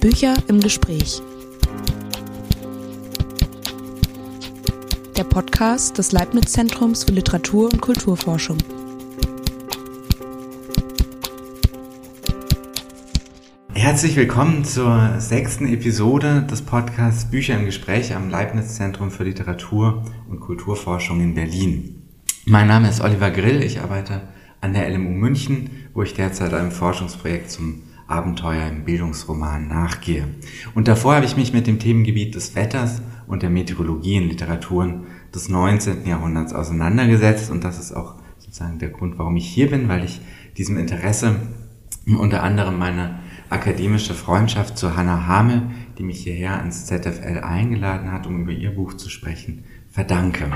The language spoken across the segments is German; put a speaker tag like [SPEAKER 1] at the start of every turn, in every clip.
[SPEAKER 1] Bücher im Gespräch. Der Podcast des Leibniz-Zentrums für Literatur und Kulturforschung.
[SPEAKER 2] Herzlich willkommen zur sechsten Episode des Podcasts Bücher im Gespräch am Leibniz-Zentrum für Literatur und Kulturforschung in Berlin. Mein Name ist Oliver Grill, ich arbeite an der LMU München, wo ich derzeit einem Forschungsprojekt zum Abenteuer im Bildungsroman nachgehe. Und davor habe ich mich mit dem Themengebiet des Wetters und der Meteorologie in Literaturen des 19. Jahrhunderts auseinandergesetzt. Und das ist auch sozusagen der Grund, warum ich hier bin, weil ich diesem Interesse unter anderem meine akademische Freundschaft zu Hannah Hamel, die mich hierher ins ZFL eingeladen hat, um über ihr Buch zu sprechen, verdanke.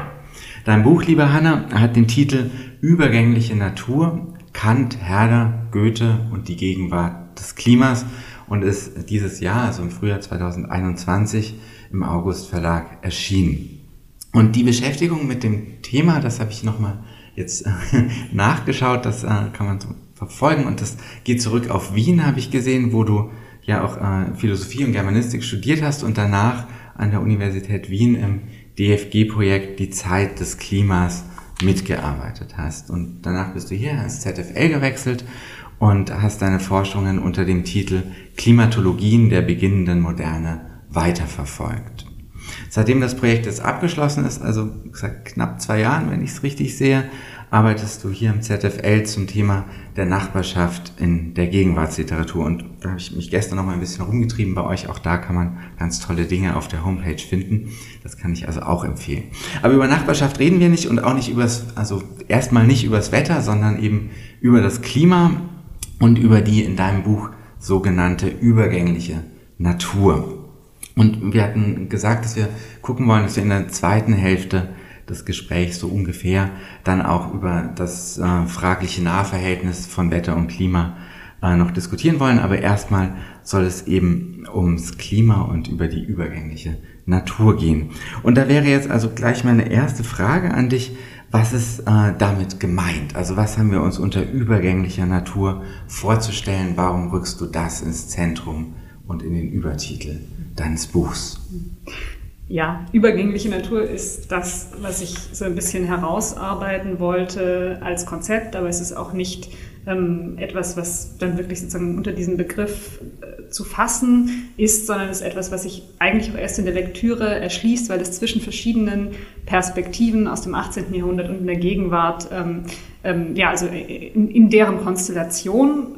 [SPEAKER 2] Dein Buch, liebe Hanna, hat den Titel Übergängliche Natur, Kant, Herder, Goethe und die Gegenwart des Klimas und ist dieses Jahr, also im Frühjahr 2021, im August Verlag erschienen. Und die Beschäftigung mit dem Thema, das habe ich nochmal jetzt nachgeschaut, das äh, kann man so verfolgen und das geht zurück auf Wien, habe ich gesehen, wo du ja auch äh, Philosophie und Germanistik studiert hast und danach an der Universität Wien im DFG-Projekt Die Zeit des Klimas mitgearbeitet hast. Und danach bist du hier ans ZFL gewechselt und hast deine Forschungen unter dem Titel Klimatologien der beginnenden Moderne weiterverfolgt. Seitdem das Projekt jetzt abgeschlossen ist, also gesagt knapp zwei Jahren, wenn ich es richtig sehe, arbeitest du hier im ZFL zum Thema der Nachbarschaft in der Gegenwartsliteratur. Und da habe ich mich gestern noch mal ein bisschen rumgetrieben bei euch. Auch da kann man ganz tolle Dinge auf der Homepage finden. Das kann ich also auch empfehlen. Aber über Nachbarschaft reden wir nicht und auch nicht übers, also erstmal nicht übers Wetter, sondern eben über das Klima und über die in deinem Buch sogenannte übergängliche Natur. Und wir hatten gesagt, dass wir gucken wollen, dass wir in der zweiten Hälfte des Gesprächs so ungefähr dann auch über das äh, fragliche Nahverhältnis von Wetter und Klima äh, noch diskutieren wollen. Aber erstmal soll es eben ums Klima und über die übergängliche Natur gehen. Und da wäre jetzt also gleich meine erste Frage an dich. Was ist äh, damit gemeint? Also was haben wir uns unter übergänglicher Natur vorzustellen? Warum rückst du das ins Zentrum und in den Übertitel deines Buchs?
[SPEAKER 3] ja, übergängliche Natur ist das, was ich so ein bisschen herausarbeiten wollte als Konzept, aber es ist auch nicht ähm, etwas, was dann wirklich sozusagen unter diesem Begriff äh, zu fassen ist, sondern ist etwas, was sich eigentlich auch erst in der Lektüre erschließt, weil es zwischen verschiedenen Perspektiven aus dem 18. Jahrhundert und in der Gegenwart, ähm, ähm, ja, also in, in deren Konstellation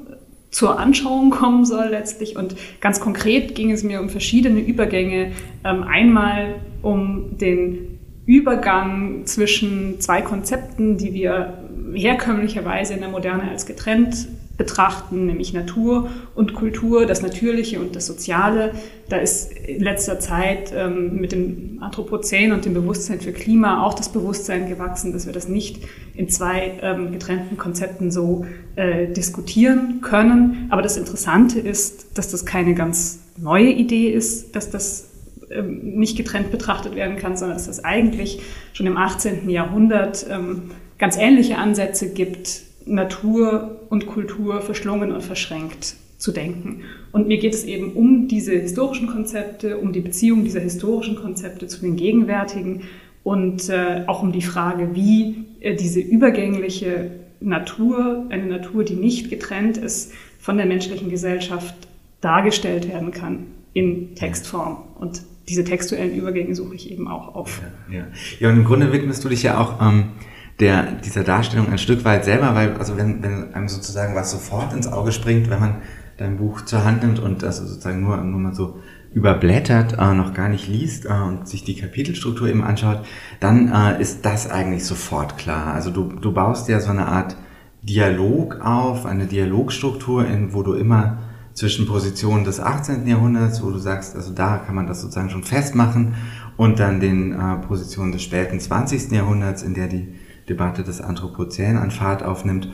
[SPEAKER 3] zur Anschauung kommen soll letztlich. Und ganz konkret ging es mir um verschiedene Übergänge. Ähm, einmal um den Übergang zwischen zwei Konzepten, die wir herkömmlicherweise in der Moderne als getrennt betrachten, nämlich Natur und Kultur, das Natürliche und das Soziale. Da ist in letzter Zeit ähm, mit dem Anthropozän und dem Bewusstsein für Klima auch das Bewusstsein gewachsen, dass wir das nicht in zwei ähm, getrennten Konzepten so äh, diskutieren können. Aber das Interessante ist, dass das keine ganz neue Idee ist, dass das ähm, nicht getrennt betrachtet werden kann, sondern dass es eigentlich schon im 18. Jahrhundert ähm, ganz ähnliche Ansätze gibt, Natur und Kultur verschlungen und verschränkt zu denken. Und mir geht es eben um diese historischen Konzepte, um die Beziehung dieser historischen Konzepte zu den gegenwärtigen und äh, auch um die Frage, wie äh, diese übergängliche Natur, eine Natur, die nicht getrennt ist von der menschlichen Gesellschaft, dargestellt werden kann in Textform. Und diese textuellen Übergänge suche ich eben auch auf.
[SPEAKER 2] Ja, ja. ja und im Grunde widmest du dich ja auch ähm, der, dieser Darstellung ein Stück weit selber, weil, also wenn, wenn einem sozusagen was sofort ins Auge springt, wenn man dein Buch zur Hand nimmt und das sozusagen nur, nur mal so überblättert, äh, noch gar nicht liest äh, und sich die Kapitelstruktur eben anschaut, dann äh, ist das eigentlich sofort klar. Also du, du baust ja so eine Art Dialog auf, eine Dialogstruktur, in, wo du immer zwischen Positionen des 18. Jahrhunderts, wo du sagst, also da kann man das sozusagen schon festmachen, und dann den äh, Positionen des späten 20. Jahrhunderts, in der die Debatte des Anthropozän an Fahrt aufnimmt,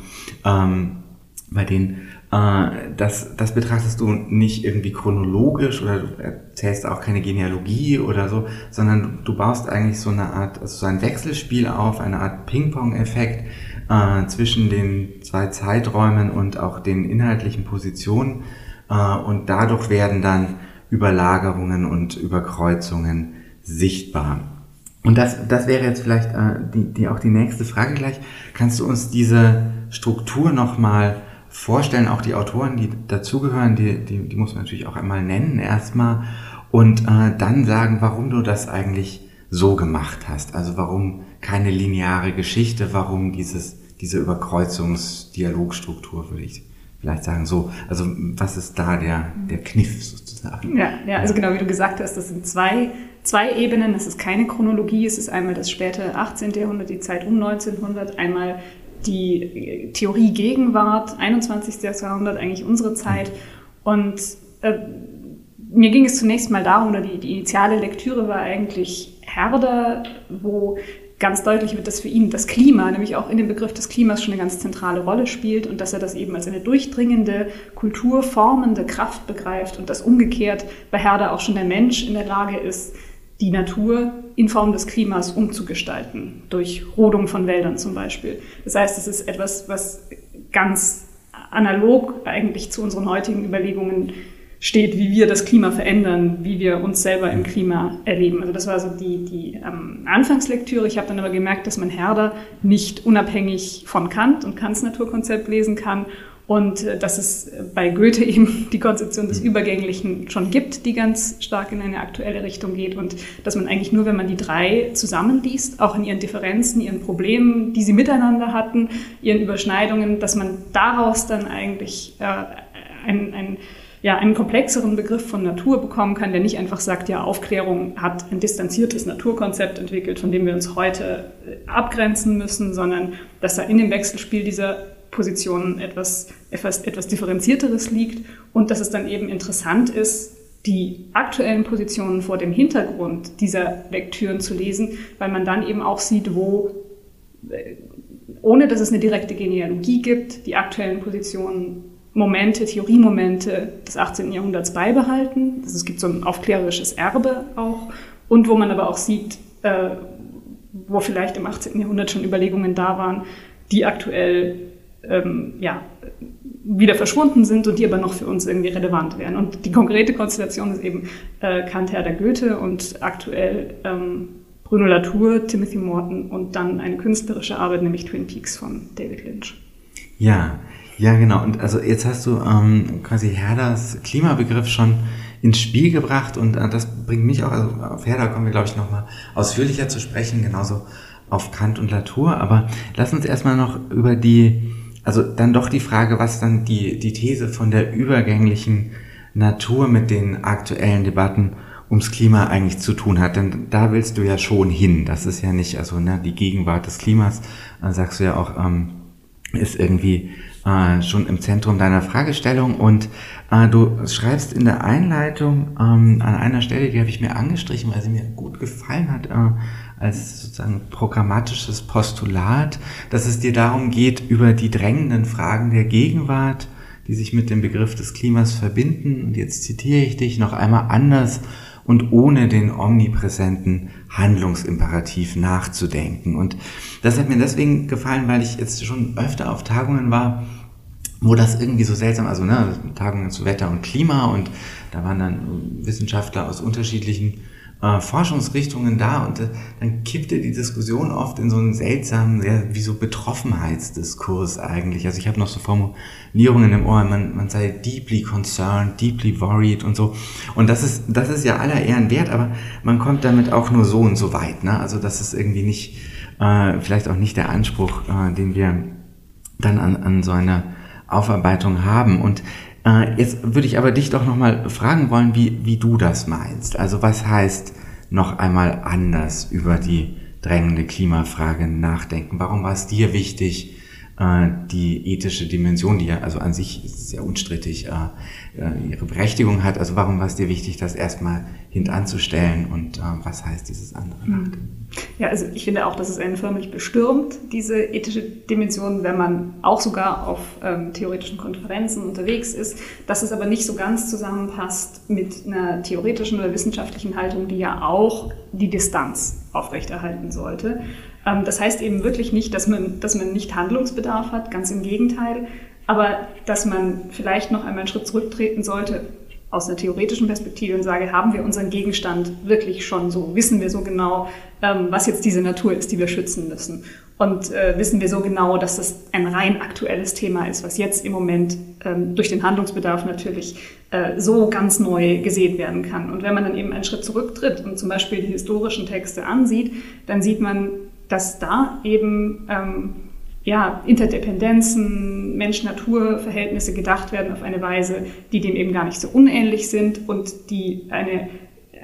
[SPEAKER 2] ähm, bei denen äh, das, das betrachtest du nicht irgendwie chronologisch oder du erzählst auch keine Genealogie oder so, sondern du baust eigentlich so eine Art, also so ein Wechselspiel auf, eine Art Ping-Pong-Effekt äh, zwischen den zwei Zeiträumen und auch den inhaltlichen Positionen äh, und dadurch werden dann Überlagerungen und Überkreuzungen sichtbar. Und das, das wäre jetzt vielleicht äh, die, die, auch die nächste Frage gleich. Kannst du uns diese Struktur nochmal vorstellen, auch die Autoren, die dazugehören, die, die, die muss man natürlich auch einmal nennen erstmal und äh, dann sagen, warum du das eigentlich so gemacht hast. Also warum keine lineare Geschichte, warum dieses, diese Überkreuzungsdialogstruktur, würde ich vielleicht sagen so. Also was ist da der, der Kniff sozusagen?
[SPEAKER 3] Ja, ja, also genau wie du gesagt hast, das sind zwei, zwei Ebenen. Das ist keine Chronologie. Es ist einmal das späte 18. Jahrhundert, die Zeit um 1900, einmal die Theorie Gegenwart, 21. Jahrhundert, eigentlich unsere Zeit. Und äh, mir ging es zunächst mal darum, oder die, die initiale Lektüre war eigentlich Herder, wo ganz deutlich wird, dass für ihn das Klima, nämlich auch in dem Begriff des Klimas schon eine ganz zentrale Rolle spielt und dass er das eben als eine durchdringende, kulturformende Kraft begreift und dass umgekehrt bei Herder auch schon der Mensch in der Lage ist, die Natur in Form des Klimas umzugestalten, durch Rodung von Wäldern zum Beispiel. Das heißt, es ist etwas, was ganz analog eigentlich zu unseren heutigen Überlegungen steht, wie wir das Klima verändern, wie wir uns selber im Klima erleben. Also das war so die, die ähm, Anfangslektüre. Ich habe dann aber gemerkt, dass man Herder nicht unabhängig von Kant und Kants Naturkonzept lesen kann und äh, dass es bei Goethe eben die Konzeption des Übergänglichen schon gibt, die ganz stark in eine aktuelle Richtung geht und dass man eigentlich nur, wenn man die drei zusammenliest, auch in ihren Differenzen, ihren Problemen, die sie miteinander hatten, ihren Überschneidungen, dass man daraus dann eigentlich äh, ein, ein ja, einen komplexeren Begriff von Natur bekommen kann, der nicht einfach sagt, ja, Aufklärung hat ein distanziertes Naturkonzept entwickelt, von dem wir uns heute äh, abgrenzen müssen, sondern dass da in dem Wechselspiel dieser Positionen etwas, etwas, etwas differenzierteres liegt und dass es dann eben interessant ist, die aktuellen Positionen vor dem Hintergrund dieser Lektüren zu lesen, weil man dann eben auch sieht, wo, äh, ohne dass es eine direkte Genealogie gibt, die aktuellen Positionen Momente, Theoriemomente des 18. Jahrhunderts beibehalten. Also es gibt so ein aufklärerisches Erbe auch. Und wo man aber auch sieht, äh, wo vielleicht im 18. Jahrhundert schon Überlegungen da waren, die aktuell ähm, ja, wieder verschwunden sind und die aber noch für uns irgendwie relevant wären. Und die konkrete Konstellation ist eben äh, Kant, Herder, Goethe und aktuell ähm, Bruno Latour, Timothy Morton und dann eine künstlerische Arbeit, nämlich Twin Peaks von David Lynch.
[SPEAKER 2] Ja, ja, genau. Und also jetzt hast du ähm, quasi Herders Klimabegriff schon ins Spiel gebracht und äh, das bringt mich auch, also auf Herder kommen wir, glaube ich, nochmal ausführlicher zu sprechen, genauso auf Kant und Latour. Aber lass uns erstmal noch über die, also dann doch die Frage, was dann die, die These von der übergänglichen Natur mit den aktuellen Debatten ums Klima eigentlich zu tun hat. Denn da willst du ja schon hin. Das ist ja nicht, also ne, die Gegenwart des Klimas, dann sagst du ja auch, ähm, ist irgendwie äh, schon im Zentrum deiner Fragestellung und äh, du schreibst in der Einleitung ähm, an einer Stelle, die habe ich mir angestrichen, weil sie mir gut gefallen hat, äh, als sozusagen programmatisches Postulat, dass es dir darum geht, über die drängenden Fragen der Gegenwart, die sich mit dem Begriff des Klimas verbinden, und jetzt zitiere ich dich noch einmal anders und ohne den omnipräsenten Handlungsimperativ nachzudenken. Und das hat mir deswegen gefallen, weil ich jetzt schon öfter auf Tagungen war, wo das irgendwie so seltsam, also ne, Tagungen zu Wetter und Klima und da waren dann Wissenschaftler aus unterschiedlichen äh, Forschungsrichtungen da und äh, dann kippte die Diskussion oft in so einen seltsamen, sehr wie so Betroffenheitsdiskurs eigentlich. Also ich habe noch so Formulierungen im Ohr, man, man sei deeply concerned, deeply worried und so. Und das ist, das ist ja aller Ehren wert, aber man kommt damit auch nur so und so weit. Ne? Also das ist irgendwie nicht, äh, vielleicht auch nicht der Anspruch, äh, den wir dann an, an so einer Aufarbeitung haben. Und jetzt würde ich aber dich doch nochmal fragen wollen, wie, wie du das meinst. Also was heißt noch einmal anders über die drängende Klimafrage nachdenken? Warum war es dir wichtig, äh, die ethische Dimension, die ja also an sich sehr unstrittig äh, äh, ihre Berechtigung hat. Also warum war es dir wichtig, das erstmal hintanzustellen und was heißt dieses andere mhm. Nachdenken?
[SPEAKER 3] Ja, also ich finde auch, dass es einen förmlich bestürmt, diese ethische Dimension, wenn man auch sogar auf ähm, theoretischen Konferenzen unterwegs ist, dass es aber nicht so ganz zusammenpasst mit einer theoretischen oder wissenschaftlichen Haltung, die ja auch die Distanz aufrechterhalten sollte. Ähm, das heißt eben wirklich nicht, dass man, dass man nicht Handlungsbedarf hat, ganz im Gegenteil. aber dass man vielleicht noch einmal einen Schritt zurücktreten sollte aus einer theoretischen Perspektive und sage, haben wir unseren Gegenstand wirklich schon so, wissen wir so genau, ähm, was jetzt diese Natur ist, die wir schützen müssen. Und äh, wissen wir so genau, dass das ein rein aktuelles Thema ist, was jetzt im Moment ähm, durch den Handlungsbedarf natürlich äh, so ganz neu gesehen werden kann. Und wenn man dann eben einen Schritt zurücktritt und zum Beispiel die historischen Texte ansieht, dann sieht man, dass da eben ähm, ja, Interdependenzen, Mensch-Natur-Verhältnisse gedacht werden auf eine Weise, die dem eben gar nicht so unähnlich sind und die eine,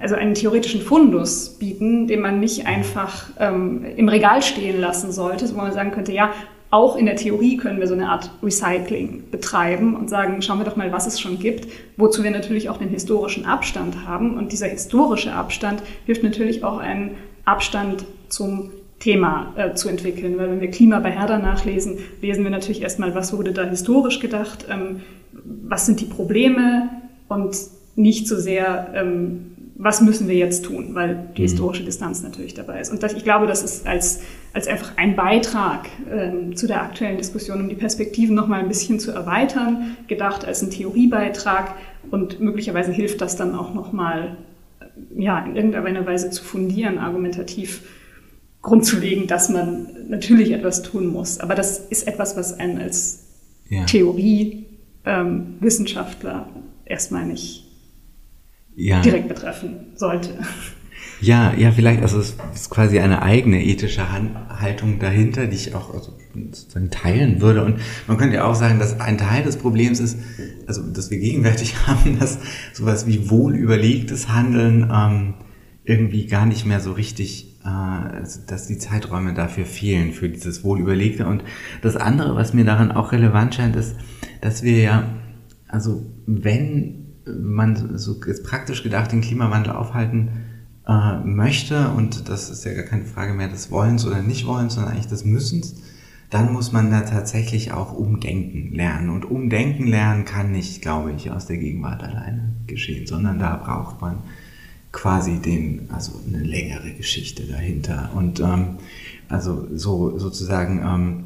[SPEAKER 3] also einen theoretischen Fundus bieten, den man nicht einfach ähm, im Regal stehen lassen sollte, wo man sagen könnte, ja, auch in der Theorie können wir so eine Art Recycling betreiben und sagen, schauen wir doch mal, was es schon gibt, wozu wir natürlich auch den historischen Abstand haben. Und dieser historische Abstand hilft natürlich auch einen Abstand zum Thema äh, zu entwickeln. Weil wenn wir Klima bei Herder nachlesen, lesen wir natürlich erstmal, was wurde da historisch gedacht, ähm, was sind die Probleme und nicht so sehr, ähm, was müssen wir jetzt tun, weil die mhm. historische Distanz natürlich dabei ist. Und das, ich glaube, das ist als, als einfach ein Beitrag ähm, zu der aktuellen Diskussion, um die Perspektiven noch mal ein bisschen zu erweitern, gedacht als ein Theoriebeitrag und möglicherweise hilft das dann auch noch mal ja, in irgendeiner Weise zu fundieren, argumentativ Grund zu legen, dass man natürlich etwas tun muss. Aber das ist etwas, was einen als ja. Theorie-Wissenschaftler ähm, erstmal nicht ja. direkt betreffen sollte.
[SPEAKER 2] Ja, ja, vielleicht, also es ist quasi eine eigene ethische Haltung dahinter, die ich auch also sozusagen teilen würde. Und man könnte ja auch sagen, dass ein Teil des Problems ist, also dass wir gegenwärtig haben, dass sowas wie wohlüberlegtes Handeln ähm, irgendwie gar nicht mehr so richtig dass die Zeiträume dafür fehlen, für dieses Wohlüberlegte. Und das andere, was mir daran auch relevant scheint, ist, dass wir ja, also wenn man so jetzt praktisch gedacht den Klimawandel aufhalten äh, möchte, und das ist ja gar keine Frage mehr des Wollens oder Nicht-Wollens, sondern eigentlich des Müssens, dann muss man da tatsächlich auch umdenken lernen. Und umdenken lernen kann nicht, glaube ich, aus der Gegenwart alleine geschehen, sondern da braucht man quasi den, also eine längere Geschichte dahinter. Und ähm, also so sozusagen ähm,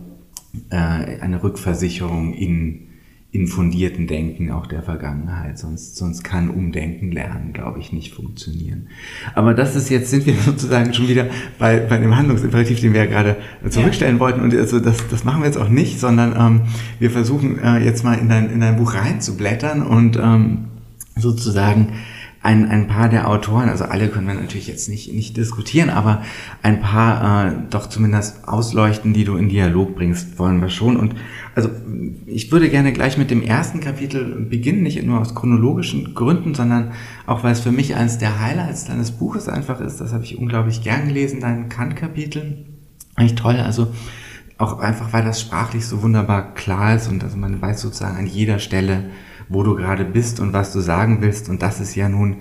[SPEAKER 2] äh, eine Rückversicherung in, in fundierten Denken auch der Vergangenheit. Sonst, sonst kann Umdenken lernen, glaube ich, nicht funktionieren. Aber das ist jetzt, sind wir sozusagen schon wieder bei, bei dem Handlungsimperativ, den wir ja gerade zurückstellen ja. wollten. Und also das, das machen wir jetzt auch nicht, sondern ähm, wir versuchen äh, jetzt mal in dein, in dein Buch reinzublättern und ähm, sozusagen ein, ein paar der Autoren, also alle können wir natürlich jetzt nicht, nicht diskutieren, aber ein paar äh, doch zumindest ausleuchten, die du in Dialog bringst, wollen wir schon. Und also ich würde gerne gleich mit dem ersten Kapitel beginnen, nicht nur aus chronologischen Gründen, sondern auch, weil es für mich eines der Highlights deines Buches einfach ist. Das habe ich unglaublich gern gelesen, dein Kant-Kapitel. Eigentlich toll, also auch einfach, weil das sprachlich so wunderbar klar ist und also man weiß sozusagen an jeder Stelle, wo du gerade bist und was du sagen willst. Und das ist ja nun,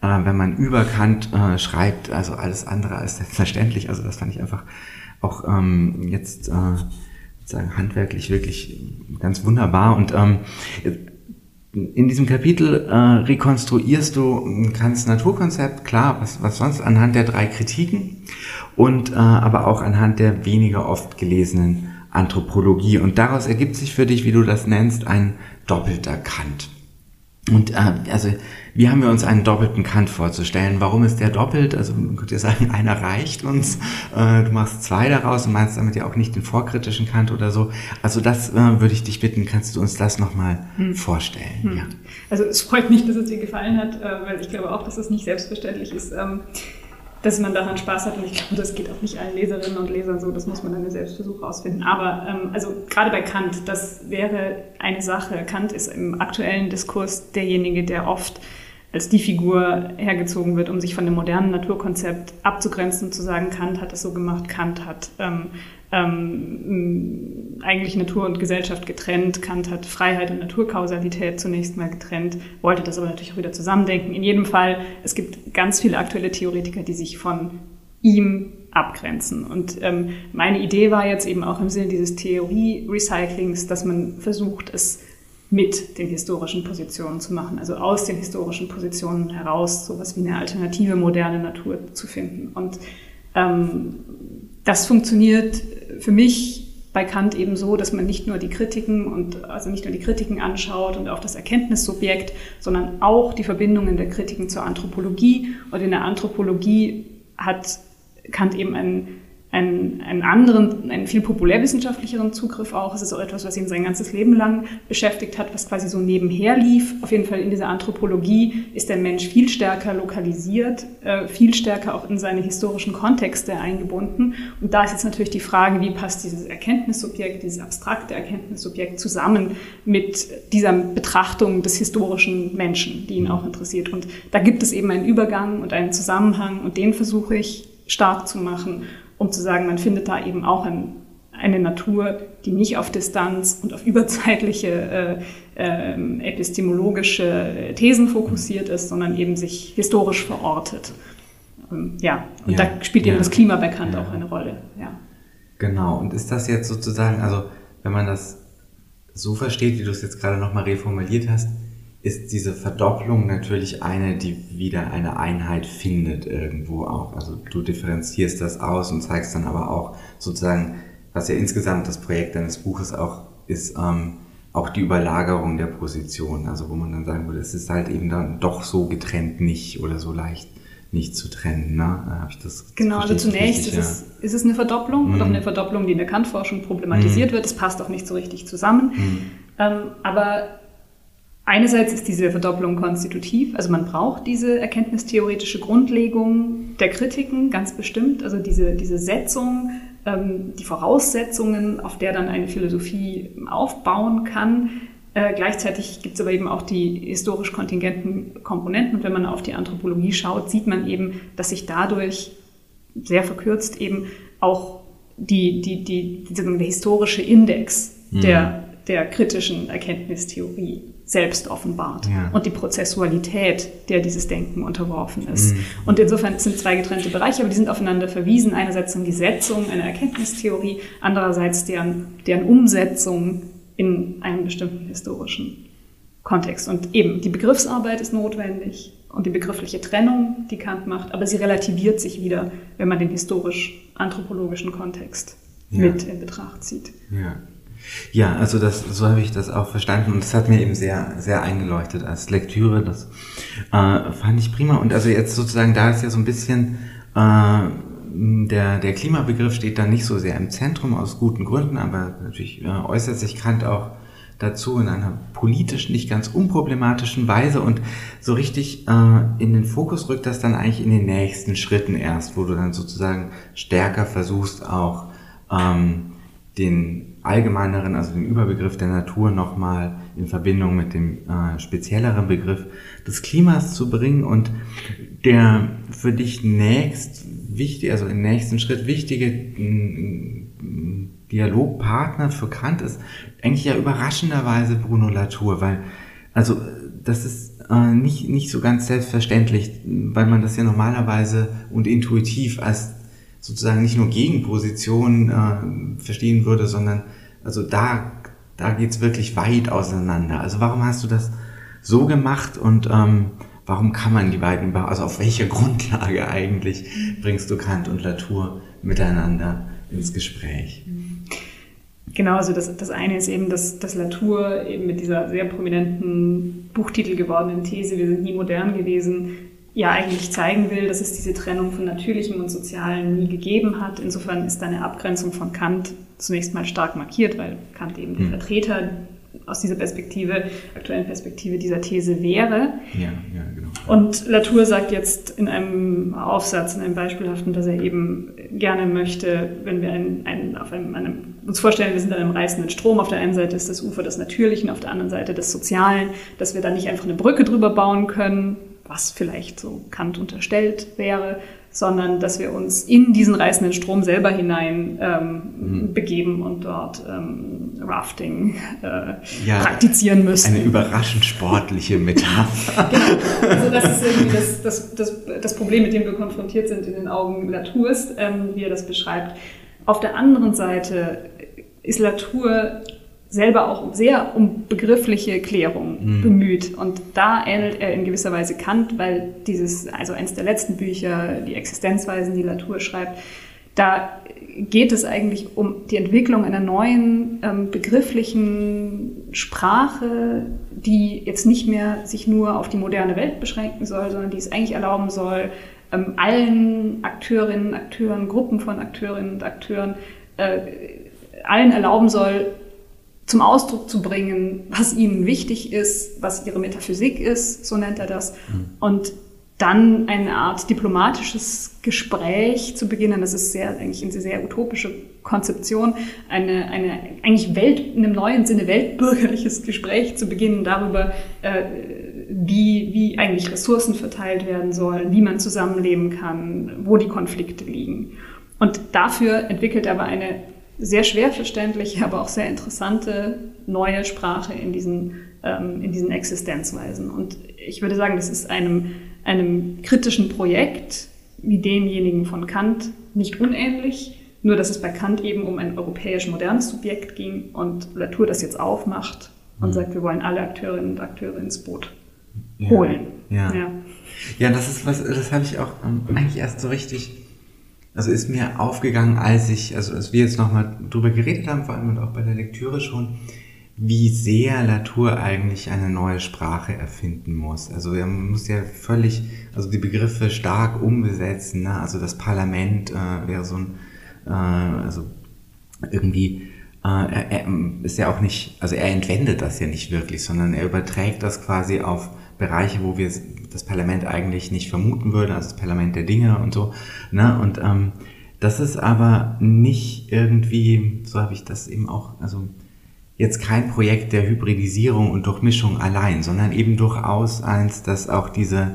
[SPEAKER 2] äh, wenn man über Kant äh, schreibt, also alles andere als selbstverständlich. Also das fand ich einfach auch ähm, jetzt äh, sozusagen handwerklich wirklich ganz wunderbar. Und ähm, in diesem Kapitel äh, rekonstruierst du Kants Naturkonzept, klar, was, was sonst anhand der drei Kritiken und äh, aber auch anhand der weniger oft gelesenen Anthropologie. Und daraus ergibt sich für dich, wie du das nennst, ein doppelter Kant. Und äh, also wie haben wir uns einen doppelten Kant vorzustellen? Warum ist der doppelt? Also man könnte ja sagen, einer reicht uns. Äh, du machst zwei daraus und meinst damit ja auch nicht den vorkritischen Kant oder so. Also das äh, würde ich dich bitten, kannst du uns das nochmal hm. vorstellen? Hm.
[SPEAKER 3] Ja. Also es freut mich, dass es dir gefallen hat, äh, weil ich glaube auch, dass es nicht selbstverständlich ist. Ähm, dass man daran Spaß hat. Und ich glaube, das geht auch nicht allen Leserinnen und Lesern so. Das muss man dann im Selbstversuch rausfinden. Aber ähm, also gerade bei Kant, das wäre eine Sache. Kant ist im aktuellen Diskurs derjenige, der oft als die Figur hergezogen wird, um sich von dem modernen Naturkonzept abzugrenzen und zu sagen, Kant hat es so gemacht, Kant hat ähm, ähm, eigentlich Natur und Gesellschaft getrennt. Kant hat Freiheit und Naturkausalität zunächst mal getrennt, wollte das aber natürlich auch wieder zusammendenken. In jedem Fall, es gibt ganz viele aktuelle Theoretiker, die sich von ihm abgrenzen. Und ähm, meine Idee war jetzt eben auch im Sinne dieses Theorie-Recyclings, dass man versucht, es mit den historischen Positionen zu machen, also aus den historischen Positionen heraus sowas wie eine alternative moderne Natur zu finden. Und ähm, das funktioniert für mich bei Kant eben so, dass man nicht nur die Kritiken und also nicht nur die Kritiken anschaut und auch das Erkenntnissubjekt, sondern auch die Verbindungen der Kritiken zur Anthropologie. Und in der Anthropologie hat Kant eben einen einen, einen anderen, einen viel populärwissenschaftlicheren Zugriff auch. Es ist auch etwas, was ihn sein ganzes Leben lang beschäftigt hat, was quasi so nebenher lief. Auf jeden Fall in dieser Anthropologie ist der Mensch viel stärker lokalisiert, äh, viel stärker auch in seine historischen Kontexte eingebunden. Und da ist jetzt natürlich die Frage, wie passt dieses Erkenntnissubjekt, dieses abstrakte Erkenntnissubjekt zusammen mit dieser Betrachtung des historischen Menschen, die ihn auch interessiert. Und da gibt es eben einen Übergang und einen Zusammenhang und den versuche ich stark zu machen um zu sagen, man findet da eben auch ein, eine Natur, die nicht auf Distanz und auf überzeitliche äh, äh, epistemologische Thesen fokussiert ist, sondern eben sich historisch verortet. Ähm, ja, und ja, da spielt eben das Klima bekannt ja. auch eine Rolle. Ja.
[SPEAKER 2] Genau, und ist das jetzt sozusagen, also wenn man das so versteht, wie du es jetzt gerade nochmal reformuliert hast, ist diese Verdopplung natürlich eine, die wieder eine Einheit findet irgendwo auch. Also du differenzierst das aus und zeigst dann aber auch sozusagen, was ja insgesamt das Projekt deines Buches auch ist, ähm, auch die Überlagerung der Position. Also wo man dann sagen würde, es ist halt eben dann doch so getrennt nicht oder so leicht nicht zu trennen. Ne? Habe
[SPEAKER 3] ich das genau, also zunächst richtig, ist, es, ist es eine Verdopplung mhm. und auch eine Verdopplung, die in der Kantforschung problematisiert mhm. wird. Es passt auch nicht so richtig zusammen. Mhm. Ähm, aber Einerseits ist diese Verdopplung konstitutiv, also man braucht diese erkenntnistheoretische Grundlegung der Kritiken ganz bestimmt, also diese, diese Setzung, ähm, die Voraussetzungen, auf der dann eine Philosophie aufbauen kann. Äh, gleichzeitig gibt es aber eben auch die historisch kontingenten Komponenten und wenn man auf die Anthropologie schaut, sieht man eben, dass sich dadurch sehr verkürzt eben auch die, die, die, die, der historische Index mhm. der, der kritischen Erkenntnistheorie selbst offenbart ja. und die Prozessualität, der dieses Denken unterworfen ist. Mhm. Und insofern sind zwei getrennte Bereiche, aber die sind aufeinander verwiesen. Einerseits um die Setzung einer Erkenntnistheorie, andererseits deren, deren Umsetzung in einem bestimmten historischen Kontext. Und eben die Begriffsarbeit ist notwendig und die begriffliche Trennung, die Kant macht, aber sie relativiert sich wieder, wenn man den historisch-anthropologischen Kontext ja. mit in Betracht zieht.
[SPEAKER 2] Ja. Ja, also das, so habe ich das auch verstanden und das hat mir eben sehr, sehr eingeleuchtet als Lektüre. Das äh, fand ich prima. Und also jetzt sozusagen, da ist ja so ein bisschen äh, der, der Klimabegriff steht da nicht so sehr im Zentrum aus guten Gründen, aber natürlich äh, äußert sich Kant auch dazu in einer politisch nicht ganz unproblematischen Weise und so richtig äh, in den Fokus rückt das dann eigentlich in den nächsten Schritten erst, wo du dann sozusagen stärker versuchst auch ähm, den allgemeineren, also den Überbegriff der Natur nochmal in Verbindung mit dem äh, spezielleren Begriff des Klimas zu bringen und der für dich nächst wichtig, also im nächsten Schritt wichtige mm, Dialogpartner für Kant ist eigentlich ja überraschenderweise Bruno Latour, weil also das ist äh, nicht, nicht so ganz selbstverständlich, weil man das ja normalerweise und intuitiv als sozusagen nicht nur Gegenposition äh, verstehen würde, sondern also da, da geht's wirklich weit auseinander. Also warum hast du das so gemacht und ähm, warum kann man die beiden, also auf welcher Grundlage eigentlich bringst du Kant und Latour miteinander ins Gespräch?
[SPEAKER 3] Genau, also das, das eine ist eben, dass, dass Latour eben mit dieser sehr prominenten Buchtitel gewordenen These, wir sind nie modern gewesen, ja eigentlich zeigen will, dass es diese Trennung von Natürlichem und Sozialem nie gegeben hat. Insofern ist da eine Abgrenzung von Kant zunächst mal stark markiert, weil Kant eben der hm. Vertreter aus dieser Perspektive, aktuellen Perspektive dieser These wäre. Ja, ja, genau. Und Latour sagt jetzt in einem Aufsatz, in einem beispielhaften, dass er eben gerne möchte, wenn wir ein, ein, auf einem, einem, uns vorstellen, wir sind an einem reißenden Strom, auf der einen Seite ist das Ufer des Natürlichen, auf der anderen Seite des Sozialen, dass wir da nicht einfach eine Brücke drüber bauen können, was vielleicht so Kant unterstellt wäre, sondern dass wir uns in diesen reißenden Strom selber hinein ähm, mhm. begeben und dort ähm, Rafting äh, ja, praktizieren müssen.
[SPEAKER 2] Eine überraschend sportliche Metapher.
[SPEAKER 3] genau. Also das ist irgendwie das, das, das, das, Problem, mit dem wir konfrontiert sind in den Augen Latours, ähm, wie er das beschreibt. Auf der anderen Seite ist Latour selber auch sehr um begriffliche Klärung mhm. bemüht. Und da ähnelt er in gewisser Weise Kant, weil dieses, also eines der letzten Bücher, die Existenzweisen, die Latour schreibt, da geht es eigentlich um die Entwicklung einer neuen ähm, begrifflichen Sprache, die jetzt nicht mehr sich nur auf die moderne Welt beschränken soll, sondern die es eigentlich erlauben soll, ähm, allen Akteurinnen, Akteuren, Gruppen von Akteurinnen und Akteuren, äh, allen erlauben soll, zum Ausdruck zu bringen, was ihnen wichtig ist, was ihre Metaphysik ist, so nennt er das. Mhm. Und dann eine Art diplomatisches Gespräch zu beginnen. Das ist sehr, eigentlich eine sehr utopische Konzeption, eine, eine eigentlich Welt, in einem neuen Sinne weltbürgerliches Gespräch zu beginnen darüber, äh, wie, wie eigentlich Ressourcen verteilt werden sollen, wie man zusammenleben kann, wo die Konflikte liegen. Und dafür entwickelt er aber eine sehr schwer verständliche, aber auch sehr interessante neue Sprache in diesen, ähm, in diesen Existenzweisen. Und ich würde sagen, das ist einem einem kritischen Projekt wie demjenigen von Kant nicht unähnlich, nur dass es bei Kant eben um ein europäisch modernes Subjekt ging und Latour das jetzt aufmacht und mhm. sagt, wir wollen alle Akteurinnen und Akteure ins Boot holen.
[SPEAKER 2] Ja, ja. ja. das ist was, das habe ich auch ähm, eigentlich erst so richtig, also ist mir aufgegangen, als ich, also als wir jetzt nochmal drüber geredet haben, vor allem und auch bei der Lektüre schon, wie sehr Latour eigentlich eine neue Sprache erfinden muss. Also er muss ja völlig, also die Begriffe stark umbesetzen. Ne? Also das Parlament äh, wäre so ein, äh, also irgendwie, äh, er, er ist ja auch nicht, also er entwendet das ja nicht wirklich, sondern er überträgt das quasi auf Bereiche, wo wir das Parlament eigentlich nicht vermuten würden, also das Parlament der Dinge und so. Ne? Und ähm, das ist aber nicht irgendwie, so habe ich das eben auch, also jetzt kein Projekt der Hybridisierung und Durchmischung allein, sondern eben durchaus eins, das auch diese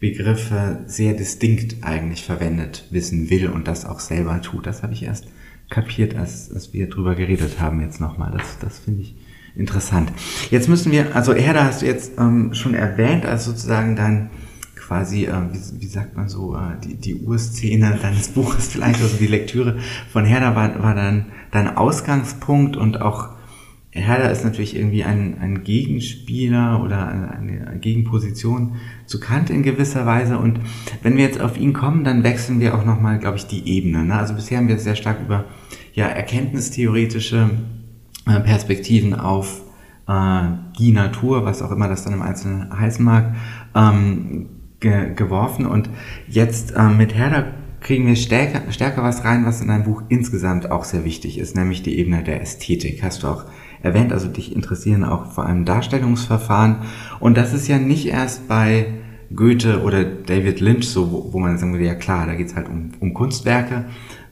[SPEAKER 2] Begriffe sehr distinkt eigentlich verwendet wissen will und das auch selber tut. Das habe ich erst kapiert, als, als wir drüber geredet haben jetzt nochmal. Das, das finde ich interessant. Jetzt müssen wir, also Herder hast du jetzt ähm, schon erwähnt, als sozusagen dein quasi, äh, wie, wie sagt man so, äh, die, die Urszene deines Buches vielleicht, also die Lektüre von Herder war, war dann dein Ausgangspunkt und auch Herder ist natürlich irgendwie ein, ein Gegenspieler oder eine, Gegenposition zu Kant in gewisser Weise. Und wenn wir jetzt auf ihn kommen, dann wechseln wir auch nochmal, glaube ich, die Ebene. Ne? Also bisher haben wir sehr stark über ja, erkenntnistheoretische äh, Perspektiven auf äh, die Natur, was auch immer das dann im Einzelnen heißen mag, ähm, ge geworfen. Und jetzt äh, mit Herder kriegen wir stärker, stärker was rein, was in deinem Buch insgesamt auch sehr wichtig ist, nämlich die Ebene der Ästhetik. Hast du auch erwähnt, also dich interessieren auch vor allem Darstellungsverfahren. Und das ist ja nicht erst bei Goethe oder David Lynch so, wo, wo man sagen würde, ja klar, da geht's halt um, um Kunstwerke.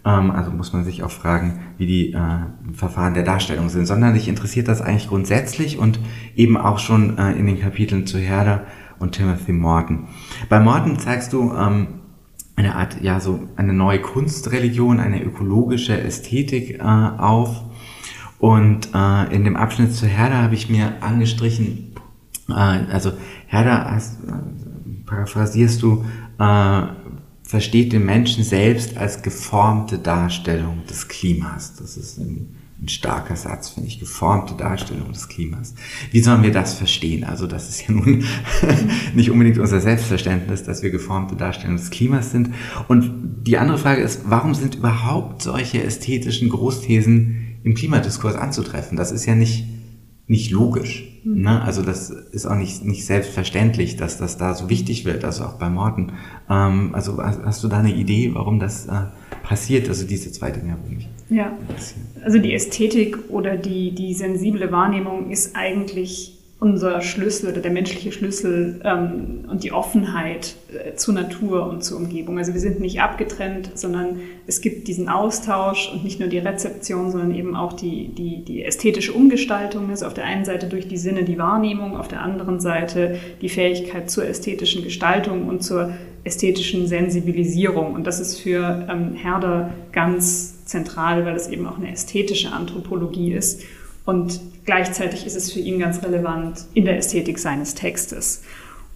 [SPEAKER 2] Ähm, also muss man sich auch fragen, wie die äh, Verfahren der Darstellung sind, sondern dich interessiert das eigentlich grundsätzlich und eben auch schon äh, in den Kapiteln zu Herder und Timothy Morton. Bei Morton zeigst du ähm, eine Art, ja, so eine neue Kunstreligion, eine ökologische Ästhetik äh, auf und äh, in dem Abschnitt zu Herder habe ich mir angestrichen, äh, also Herder, hast, äh, paraphrasierst du, versteht den Menschen selbst als geformte Darstellung des Klimas. Das ist ein, ein starker Satz, finde ich, geformte Darstellung des Klimas. Wie sollen wir das verstehen? Also das ist ja nun nicht unbedingt unser Selbstverständnis, dass wir geformte Darstellung des Klimas sind. Und die andere Frage ist, warum sind überhaupt solche ästhetischen Großthesen im Klimadiskurs anzutreffen. Das ist ja nicht, nicht logisch. Mhm. Ne? Also das ist auch nicht, nicht selbstverständlich, dass das da so wichtig wird, also auch bei Morden. Ähm, also hast, hast, du da eine Idee, warum das äh, passiert, also diese zwei Dinge?
[SPEAKER 3] Ja, also die Ästhetik oder die, die sensible Wahrnehmung ist eigentlich unser Schlüssel oder der menschliche Schlüssel ähm, und die Offenheit äh, zur Natur und zur Umgebung. Also wir sind nicht abgetrennt, sondern es gibt diesen Austausch und nicht nur die Rezeption, sondern eben auch die, die, die ästhetische Umgestaltung. Also auf der einen Seite durch die Sinne die Wahrnehmung, auf der anderen Seite die Fähigkeit zur ästhetischen Gestaltung und zur ästhetischen Sensibilisierung. Und das ist für ähm, Herder ganz zentral, weil es eben auch eine ästhetische Anthropologie ist. Und gleichzeitig ist es für ihn ganz relevant in der Ästhetik seines Textes.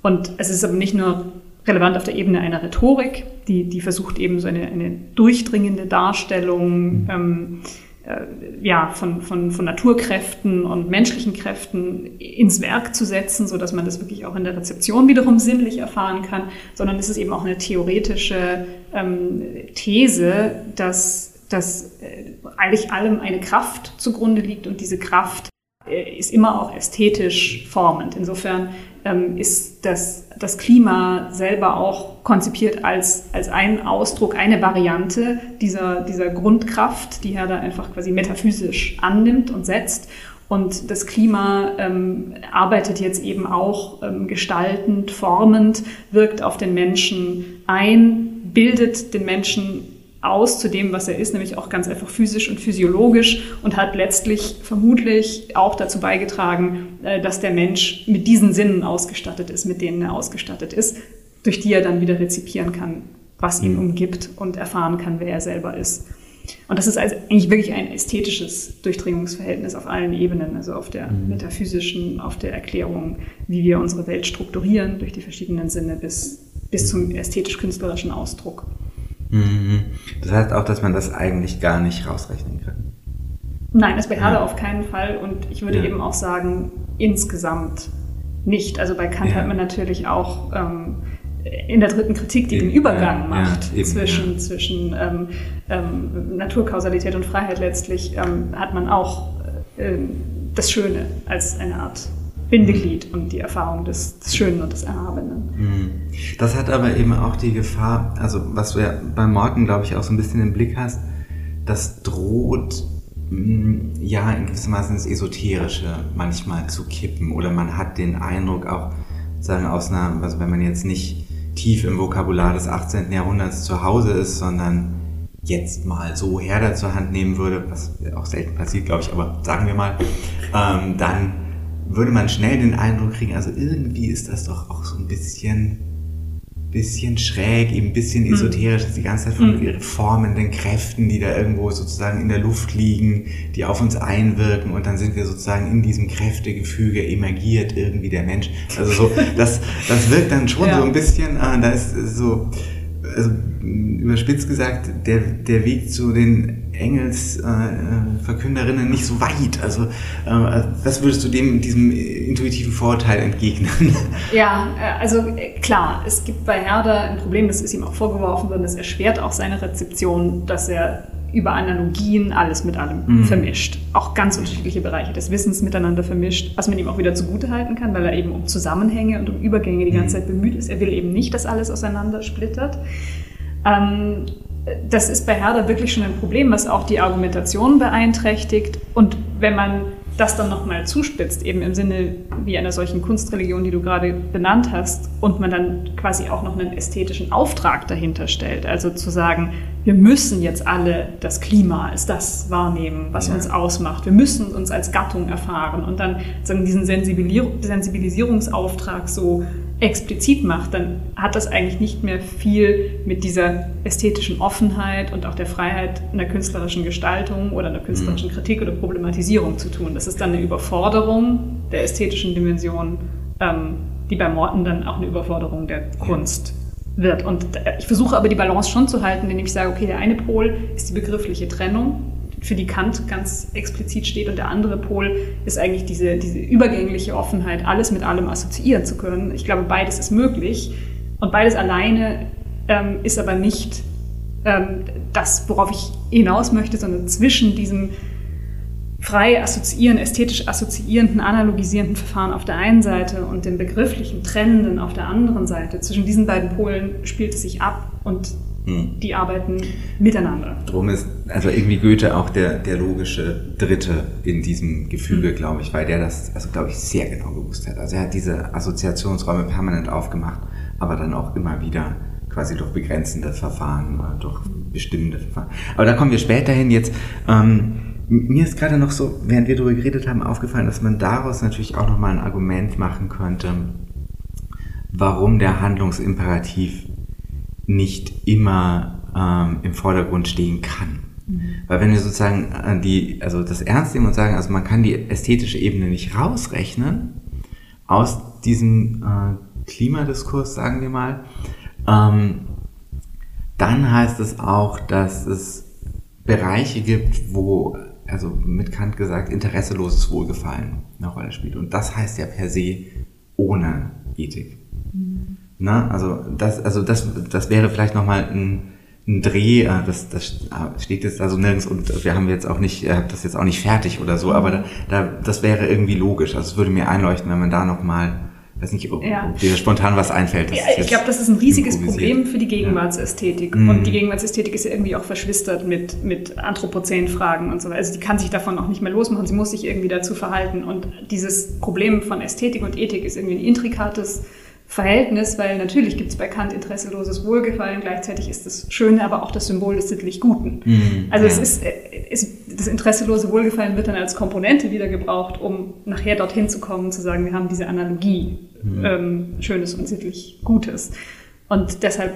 [SPEAKER 3] Und es ist aber nicht nur relevant auf der Ebene einer Rhetorik, die, die versucht eben so eine, eine durchdringende Darstellung ähm, äh, ja, von, von, von Naturkräften und menschlichen Kräften ins Werk zu setzen, so dass man das wirklich auch in der Rezeption wiederum sinnlich erfahren kann, sondern es ist eben auch eine theoretische ähm, These, dass, dass äh, eigentlich allem eine Kraft zugrunde liegt und diese Kraft äh, ist immer auch ästhetisch formend. Insofern ähm, ist das, das Klima selber auch konzipiert als, als ein Ausdruck, eine Variante dieser, dieser Grundkraft, die Herder einfach quasi metaphysisch annimmt und setzt. Und das Klima ähm, arbeitet jetzt eben auch ähm, gestaltend, formend, wirkt auf den Menschen ein, bildet den Menschen aus zu dem, was er ist, nämlich auch ganz einfach physisch und physiologisch und hat letztlich vermutlich auch dazu beigetragen, äh, dass der Mensch mit diesen Sinnen ausgestattet ist, mit denen er ausgestattet ist, durch die er dann wieder rezipieren kann, was ihn mhm. umgibt und erfahren kann, wer er selber ist. Und das ist also eigentlich wirklich ein ästhetisches Durchdringungsverhältnis auf allen Ebenen, also auf der mhm. metaphysischen, auf der Erklärung, wie wir unsere Welt strukturieren, durch die verschiedenen Sinne bis, bis zum ästhetisch-künstlerischen Ausdruck.
[SPEAKER 2] Mhm. Das heißt auch, dass man das eigentlich gar nicht rausrechnen kann.
[SPEAKER 3] Nein, das Herder ja. auf keinen Fall. Und ich würde ja. eben auch sagen, insgesamt nicht. Also bei Kant ja. hat man natürlich auch ähm, in der dritten Kritik, die eben, den Übergang macht eben, zwischen, zwischen ähm, ähm, Naturkausalität und Freiheit letztlich, ähm, hat man auch äh, das Schöne als eine Art Bindeglied und die Erfahrung des, des Schönen und des Erhabenen. Mhm.
[SPEAKER 2] Das hat aber eben auch die Gefahr, also was du ja beim Morten, glaube ich, auch so ein bisschen im Blick hast, das droht mm, ja in gewissem Maße ins Esoterische manchmal zu kippen oder man hat den Eindruck auch, sagen aus einer, also wenn man jetzt nicht tief im Vokabular des 18. Jahrhunderts zu Hause ist, sondern jetzt mal so Herder zur Hand nehmen würde, was auch selten passiert, glaube ich, aber sagen wir mal, ähm, dann würde man schnell den Eindruck kriegen, also irgendwie ist das doch auch so ein bisschen, bisschen schräg, eben ein bisschen hm. esoterisch, dass die ganze Zeit von mhm. formenden Kräften, die da irgendwo sozusagen in der Luft liegen, die auf uns einwirken und dann sind wir sozusagen in diesem Kräftegefüge emergiert irgendwie der Mensch. Also so, das, das wirkt dann schon ja. so ein bisschen, äh, da ist so, also überspitzt gesagt, der, der Weg zu den Engelsverkünderinnen äh, nicht so weit. Also äh, was würdest du dem, diesem intuitiven Vorurteil entgegnen?
[SPEAKER 3] Ja, äh, also äh, klar, es gibt bei Herder ein Problem, das ist ihm auch vorgeworfen worden, das erschwert auch seine Rezeption, dass er über Analogien alles mit allem mhm. vermischt. Auch ganz unterschiedliche Bereiche des Wissens miteinander vermischt, was man ihm auch wieder zugutehalten kann, weil er eben um Zusammenhänge und um Übergänge die ganze mhm. Zeit bemüht ist. Er will eben nicht, dass alles auseinander splittert. Ähm, das ist bei Herder wirklich schon ein Problem, was auch die Argumentation beeinträchtigt. Und wenn man das dann nochmal zuspitzt, eben im Sinne wie einer solchen Kunstreligion, die du gerade benannt hast, und man dann quasi auch noch einen ästhetischen Auftrag dahinter stellt, also zu sagen, wir müssen jetzt alle das Klima als das wahrnehmen, was ja. uns ausmacht, wir müssen uns als Gattung erfahren und dann sagen diesen Sensibilisierungsauftrag so explizit macht, dann hat das eigentlich nicht mehr viel mit dieser ästhetischen Offenheit und auch der Freiheit in der künstlerischen Gestaltung oder in der künstlerischen mhm. Kritik oder Problematisierung zu tun. Das ist dann eine Überforderung der ästhetischen Dimension, ähm, die bei Morten dann auch eine Überforderung der Kunst wird. Und ich versuche aber die Balance schon zu halten, indem ich sage, okay, der eine Pol ist die begriffliche Trennung für die Kant ganz explizit steht. Und der andere Pol ist eigentlich diese, diese übergängliche Offenheit, alles mit allem assoziieren zu können. Ich glaube, beides ist möglich. Und beides alleine ähm, ist aber nicht ähm, das, worauf ich hinaus möchte, sondern zwischen diesem frei assoziieren, ästhetisch assoziierenden, analogisierenden Verfahren auf der einen Seite und dem begrifflichen Trennenden auf der anderen Seite. Zwischen diesen beiden Polen spielt es sich ab und hm. Die arbeiten miteinander.
[SPEAKER 2] Drum ist also irgendwie Goethe auch der, der logische Dritte in diesem Gefüge, hm. glaube ich, weil der das, also glaube ich, sehr genau gewusst hat. Also er hat diese Assoziationsräume permanent aufgemacht, aber dann auch immer wieder quasi durch begrenzende Verfahren oder durch bestimmende Verfahren. Aber da kommen wir später hin. Jetzt, ähm, mir ist gerade noch so, während wir darüber geredet haben, aufgefallen, dass man daraus natürlich auch nochmal ein Argument machen könnte, warum der Handlungsimperativ nicht immer ähm, im Vordergrund stehen kann. Mhm. Weil wenn wir sozusagen äh, die, also das ernst nehmen und sagen, also man kann die ästhetische Ebene nicht rausrechnen aus diesem äh, Klimadiskurs, sagen wir mal, ähm, dann heißt es auch, dass es Bereiche gibt, wo also mit Kant gesagt, interesseloses Wohlgefallen eine Rolle spielt. Und das heißt ja per se ohne Ethik. Mhm. Na, also das, also das, das wäre vielleicht nochmal ein, ein Dreh, äh, das, das steht jetzt also nirgends und wir haben jetzt auch nicht, das jetzt auch nicht fertig oder so, aber da, da, das wäre irgendwie logisch. Also es würde mir einleuchten, wenn man da nochmal weiß nicht, ob, ja. ob dir spontan was einfällt.
[SPEAKER 3] Ja, ich glaube, das ist ein riesiges Problem für die Gegenwartsästhetik. Ja. Und die Gegenwartsästhetik ist ja irgendwie auch verschwistert mit, mit Anthropozän-Fragen und so weiter. Also die kann sich davon auch nicht mehr losmachen. Sie muss sich irgendwie dazu verhalten. Und dieses Problem von Ästhetik und Ethik ist irgendwie ein intrikates Verhältnis, weil natürlich gibt es bei Kant interesseloses Wohlgefallen, gleichzeitig ist das Schöne aber auch das Symbol des sittlich Guten. Mhm, also ja. es ist, ist, das interesselose Wohlgefallen wird dann als Komponente wieder gebraucht, um nachher dorthin zu kommen, zu sagen, wir haben diese Analogie, mhm. ähm, Schönes und sittlich Gutes. Und deshalb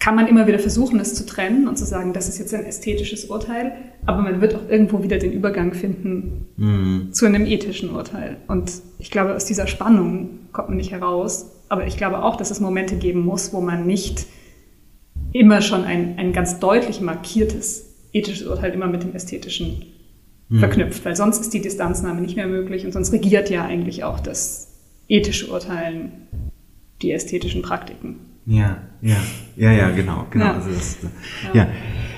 [SPEAKER 3] kann man immer wieder versuchen, es zu trennen und zu sagen, das ist jetzt ein ästhetisches Urteil, aber man wird auch irgendwo wieder den Übergang finden mhm. zu einem ethischen Urteil. Und ich glaube, aus dieser Spannung kommt man nicht heraus. Aber ich glaube auch, dass es Momente geben muss, wo man nicht immer schon ein, ein ganz deutlich markiertes ethisches Urteil immer mit dem ästhetischen mhm. verknüpft, weil sonst ist die Distanznahme nicht mehr möglich und sonst regiert ja eigentlich auch das ethische Urteilen die ästhetischen Praktiken.
[SPEAKER 2] Ja, ja, ja, ja, genau, genau. Ja. Also das, ja. ja.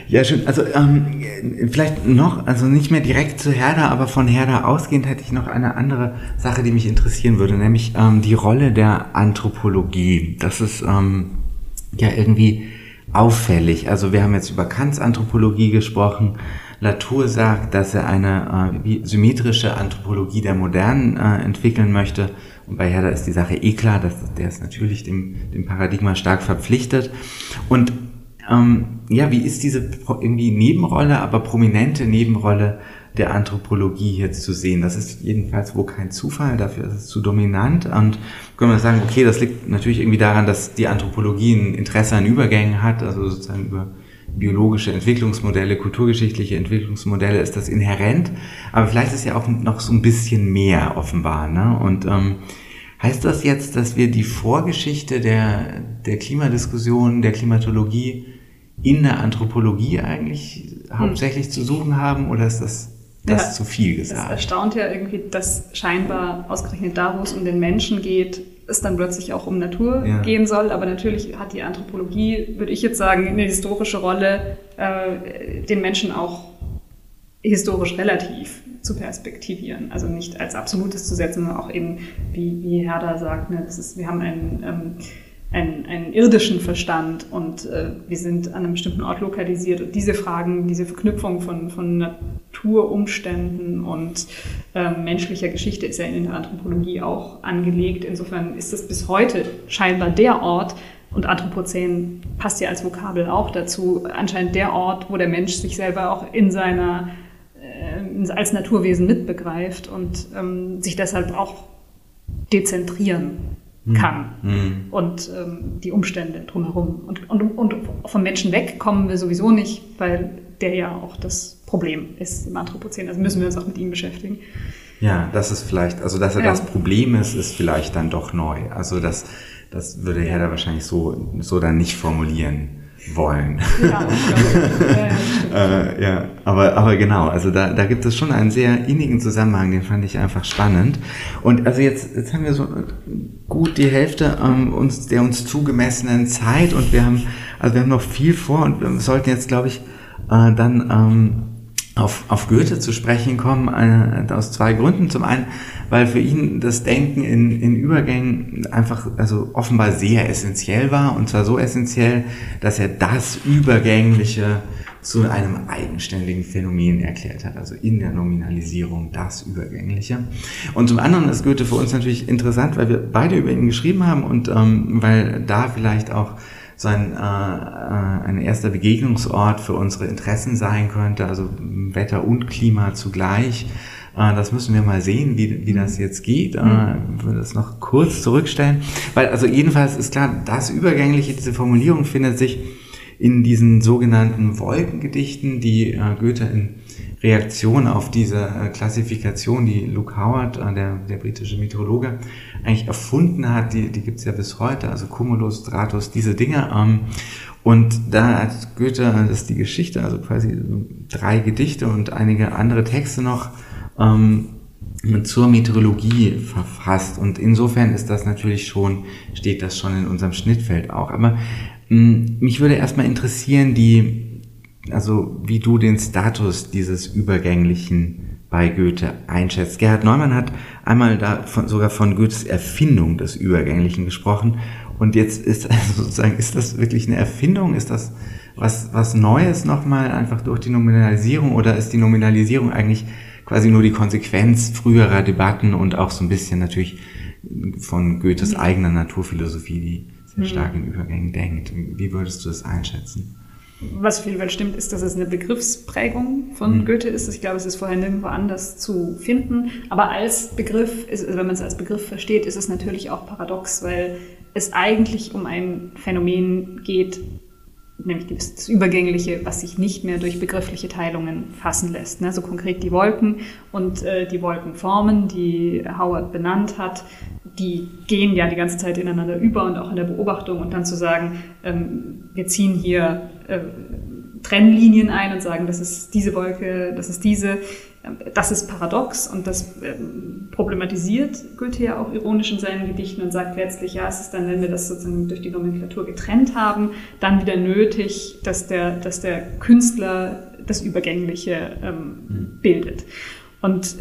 [SPEAKER 2] Ja, schön. Also ähm, vielleicht noch, also nicht mehr direkt zu Herder, aber von Herder ausgehend hätte ich noch eine andere Sache, die mich interessieren würde, nämlich ähm, die Rolle der Anthropologie. Das ist ähm, ja irgendwie auffällig. Also wir haben jetzt über Kants Anthropologie gesprochen. Latour sagt, dass er eine äh, symmetrische Anthropologie der Modernen äh, entwickeln möchte. Und bei Herder ist die Sache eh klar, dass der ist natürlich dem, dem Paradigma stark verpflichtet. Und ähm, ja, wie ist diese irgendwie Nebenrolle, aber prominente Nebenrolle der Anthropologie hier zu sehen? Das ist jedenfalls wohl kein Zufall, dafür ist es zu dominant. Und können wir sagen, okay, das liegt natürlich irgendwie daran, dass die Anthropologie ein Interesse an Übergängen hat, also sozusagen über biologische Entwicklungsmodelle, kulturgeschichtliche Entwicklungsmodelle ist das inhärent, aber vielleicht ist ja auch noch so ein bisschen mehr offenbar. Ne? Und ähm, heißt das jetzt, dass wir die Vorgeschichte der, der Klimadiskussion, der Klimatologie in der Anthropologie eigentlich hm. hauptsächlich zu suchen haben oder ist das, das ja, zu viel gesagt?
[SPEAKER 3] Es erstaunt ja irgendwie, dass scheinbar ausgerechnet da, wo es um den Menschen geht, es dann plötzlich auch um Natur ja. gehen soll. Aber natürlich hat die Anthropologie, würde ich jetzt sagen, eine historische Rolle, äh, den Menschen auch historisch relativ zu perspektivieren. Also nicht als Absolutes zu setzen, sondern auch eben, wie, wie Herder sagt, ne, das ist, wir haben einen, ähm, einen, einen irdischen Verstand und äh, wir sind an einem bestimmten Ort lokalisiert. Und diese Fragen, diese Verknüpfung von, von Naturumständen und äh, menschlicher Geschichte ist ja in der Anthropologie auch angelegt. Insofern ist es bis heute scheinbar der Ort, und Anthropozän passt ja als Vokabel auch dazu, anscheinend der Ort, wo der Mensch sich selber auch in seiner äh, als Naturwesen mitbegreift und ähm, sich deshalb auch dezentrieren. Kann mhm. und ähm, die Umstände drumherum. Und, und, und vom Menschen weg kommen wir sowieso nicht, weil der ja auch das Problem ist im Anthropozän. Also müssen wir uns auch mit ihm beschäftigen.
[SPEAKER 2] Ja, das ist vielleicht, also dass er ja. das Problem ist, ist vielleicht dann doch neu. Also das, das würde Herr da wahrscheinlich so, so dann nicht formulieren wollen. Ja, äh, ja, aber, aber genau, also da, da gibt es schon einen sehr innigen Zusammenhang, den fand ich einfach spannend. Und also jetzt, jetzt haben wir so gut die Hälfte ähm, uns, der uns zugemessenen Zeit und wir haben, also wir haben noch viel vor und wir sollten jetzt, glaube ich, äh, dann ähm, auf, auf Goethe zu sprechen kommen, äh, aus zwei Gründen. Zum einen, weil für ihn das Denken in, in Übergängen einfach, also offenbar sehr essentiell war, und zwar so essentiell, dass er das Übergängliche zu einem eigenständigen Phänomen erklärt hat, also in der Nominalisierung das Übergängliche. Und zum anderen ist Goethe für uns natürlich interessant, weil wir beide über ihn geschrieben haben und ähm, weil da vielleicht auch so ein, äh, äh, ein erster Begegnungsort für unsere Interessen sein könnte, also Wetter und Klima zugleich. Äh, das müssen wir mal sehen, wie, wie das jetzt geht. Äh, ich würde das noch kurz zurückstellen. Weil, also jedenfalls ist klar, das Übergängliche, diese Formulierung findet sich in diesen sogenannten Wolkengedichten, die äh, Goethe in Reaktion auf diese äh, Klassifikation, die Luke Howard, äh, der, der britische Meteorologe, eigentlich erfunden hat, die, die gibt es ja bis heute, also Cumulus, Stratus, diese Dinge. Ähm, Und da hat Goethe, das ist die Geschichte, also quasi drei Gedichte und einige andere Texte noch ähm, zur Meteorologie verfasst. Und insofern ist das natürlich schon, steht das schon in unserem Schnittfeld auch. Aber mh, hm, mich würde erstmal interessieren, die, also wie du den Status dieses Übergänglichen bei Goethe einschätzt. Gerhard Neumann hat einmal da von, sogar von Goethes Erfindung des Übergänglichen gesprochen. Und jetzt ist also sozusagen, ist das wirklich eine Erfindung? Ist das was, was Neues nochmal einfach durch die Nominalisierung oder ist die Nominalisierung eigentlich quasi nur die Konsequenz früherer Debatten und auch so ein bisschen natürlich von Goethes eigener Naturphilosophie, die sehr stark in Übergängen denkt. Wie würdest du das einschätzen?
[SPEAKER 3] Was auf jeden Fall stimmt, ist, dass es eine Begriffsprägung von mhm. Goethe ist. Ich glaube, es ist vorher nirgendwo anders zu finden. Aber als Begriff, ist, also wenn man es als Begriff versteht, ist es natürlich auch paradox, weil es eigentlich um ein Phänomen geht, nämlich das Übergängliche, was sich nicht mehr durch begriffliche Teilungen fassen lässt. Ne? So konkret die Wolken und äh, die Wolkenformen, die Howard benannt hat, die gehen ja die ganze Zeit ineinander über und auch in der Beobachtung und dann zu sagen, ähm, wir ziehen hier äh, Trennlinien ein und sagen, das ist diese Wolke, das ist diese, das ist paradox und das ähm, problematisiert Goethe ja auch ironisch in seinen Gedichten und sagt letztlich, ja, es ist dann, wenn wir das sozusagen durch die Nomenklatur getrennt haben, dann wieder nötig, dass der, dass der Künstler das Übergängliche ähm, mhm. bildet. Und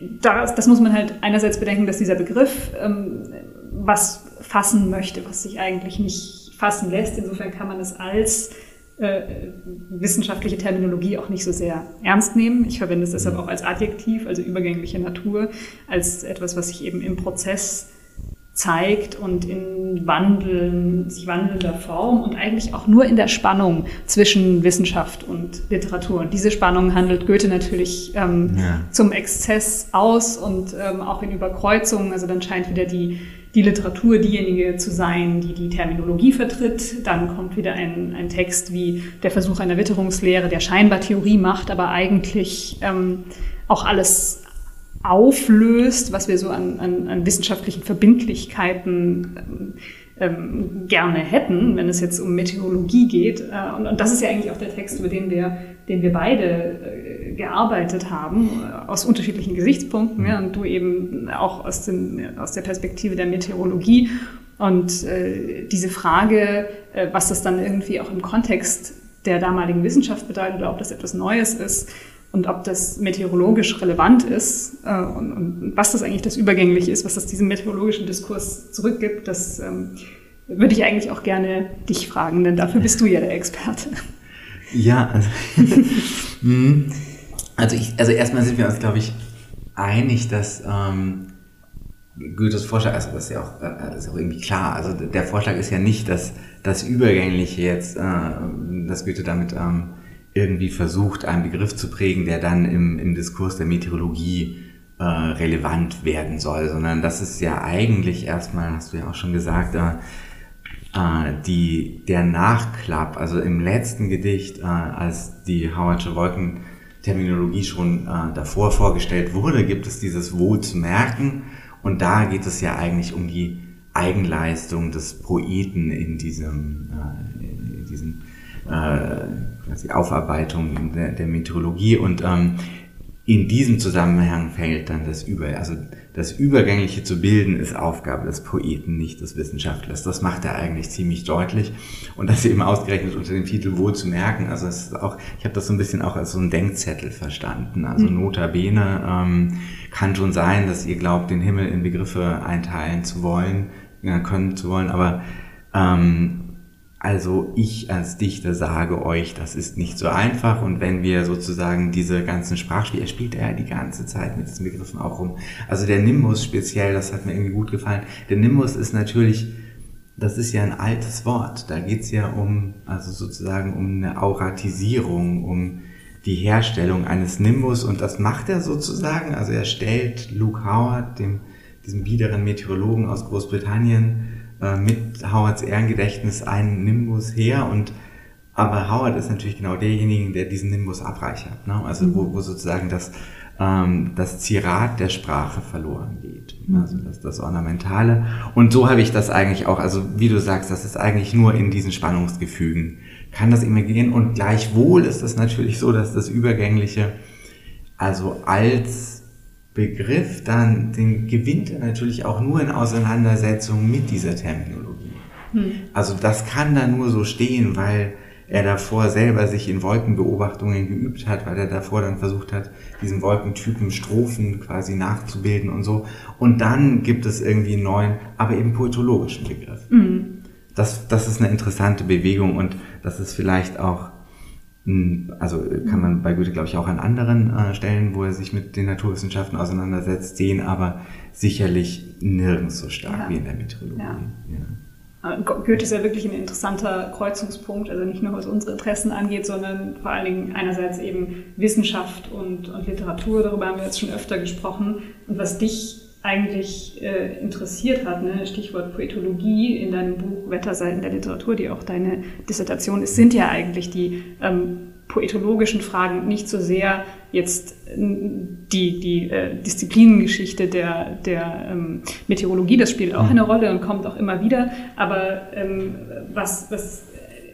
[SPEAKER 3] das, das muss man halt einerseits bedenken, dass dieser Begriff ähm, was fassen möchte, was sich eigentlich nicht fassen lässt. Insofern kann man es als äh, wissenschaftliche Terminologie auch nicht so sehr ernst nehmen. Ich verwende es deshalb auch als Adjektiv, also übergängliche Natur, als etwas, was sich eben im Prozess zeigt und in wandeln, sich wandelnder Form und eigentlich auch nur in der Spannung zwischen Wissenschaft und Literatur. Und diese Spannung handelt Goethe natürlich ähm, ja. zum Exzess aus und ähm, auch in Überkreuzungen. Also dann scheint wieder die die Literatur diejenige zu sein, die die Terminologie vertritt. Dann kommt wieder ein, ein Text wie der Versuch einer Witterungslehre, der scheinbar Theorie macht, aber eigentlich ähm, auch alles auflöst, was wir so an, an, an wissenschaftlichen Verbindlichkeiten ähm, ähm, gerne hätten, wenn es jetzt um Meteorologie geht. Äh, und, und, das ist ja eigentlich auch der Text, über den wir, den wir beide äh, gearbeitet haben, äh, aus unterschiedlichen Gesichtspunkten. Ja, und du eben auch aus, den, aus der Perspektive der Meteorologie. Und äh, diese Frage, äh, was das dann irgendwie auch im Kontext der damaligen Wissenschaft bedeutet oder ob das etwas Neues ist, und ob das meteorologisch relevant ist äh, und, und, was das eigentlich das Übergängliche ist, was das diesem meteorologischen Diskurs zurückgibt, das ähm, würde ich eigentlich auch gerne dich fragen, denn dafür bist du ja der Experte.
[SPEAKER 2] Ja, also, hm. also, ich, also erstmal sind wir uns, glaube ich, einig, dass ähm, Goethes Vorschlag, also das ist ja auch, das äh, ist auch irgendwie klar, also der Vorschlag ist ja nicht, dass das Übergängliche jetzt, äh, dass Goethe damit ähm, irgendwie versucht, einen Begriff zu prägen, der dann im, im Diskurs der Meteorologie äh, relevant werden soll, sondern das ist ja eigentlich erstmal, hast du ja auch schon gesagt, äh, äh, die, der Nachklapp, also im letzten Gedicht, äh, als die Howardsche Wolkenterminologie schon äh, davor vorgestellt wurde, gibt es dieses Wohl zu merken. Und da geht es ja eigentlich um die Eigenleistung des Poeten in diesem, äh, in diesem äh, die Aufarbeitung der, der Meteorologie und ähm, in diesem Zusammenhang fällt dann das Über, also das Übergängliche zu bilden ist Aufgabe des Poeten, nicht des Wissenschaftlers. Das macht er eigentlich ziemlich deutlich und das eben ausgerechnet unter dem Titel Wohl zu merken. Also es ist auch, ich habe das so ein bisschen auch als so ein Denkzettel verstanden. Also mhm. nota bene ähm, kann schon sein, dass ihr glaubt, den Himmel in Begriffe einteilen zu wollen, ja, können zu wollen, aber ähm, also ich als Dichter sage euch, das ist nicht so einfach und wenn wir sozusagen diese ganzen Sprachspiele, er spielt ja die ganze Zeit mit diesen Begriffen auch rum. Also der Nimbus speziell, das hat mir irgendwie gut gefallen. Der Nimbus ist natürlich, das ist ja ein altes Wort. Da geht's ja um, also sozusagen um eine Auratisierung, um die Herstellung eines Nimbus und das macht er sozusagen. Also er stellt Luke Howard, dem, diesem biederen Meteorologen aus Großbritannien, äh, mit Howards Ehrengedächtnis einen Nimbus her und aber Howard ist natürlich genau derjenige, der diesen Nimbus abreichert. Ne? Also wo, wo sozusagen das ähm, das Zirat der Sprache verloren geht. Also das, das Ornamentale. Und so habe ich das eigentlich auch, also wie du sagst, das ist eigentlich nur in diesen Spannungsgefügen. Kann das immer gehen und gleichwohl ist es natürlich so, dass das Übergängliche, also als Begriff, dann den gewinnt er natürlich auch nur in Auseinandersetzung mit dieser Terminologie. Hm. Also das kann da nur so stehen, weil er davor selber sich in Wolkenbeobachtungen geübt hat, weil er davor dann versucht hat, diesen Wolkentypen Strophen quasi nachzubilden und so. Und dann gibt es irgendwie einen neuen, aber eben poetologischen Begriff. Mhm. Das, das ist eine interessante Bewegung und das ist vielleicht auch, also kann man bei Goethe, glaube ich, auch an anderen äh, Stellen, wo er sich mit den Naturwissenschaften auseinandersetzt, sehen, aber sicherlich nirgends so stark ja. wie in der Meteorologie. Ja. Ja.
[SPEAKER 3] Goethe ist ja wirklich ein interessanter Kreuzungspunkt, also nicht nur was unsere Interessen angeht, sondern vor allen Dingen einerseits eben Wissenschaft und, und Literatur, darüber haben wir jetzt schon öfter gesprochen. Und was dich eigentlich äh, interessiert hat, ne? Stichwort Poetologie in deinem Buch Wetterseiten der Literatur, die auch deine Dissertation ist, sind ja eigentlich die ähm, poetologischen Fragen nicht so sehr jetzt die, die äh, Disziplinengeschichte der, der ähm, Meteorologie, das spielt auch mhm. eine Rolle und kommt auch immer wieder. Aber ähm, was, was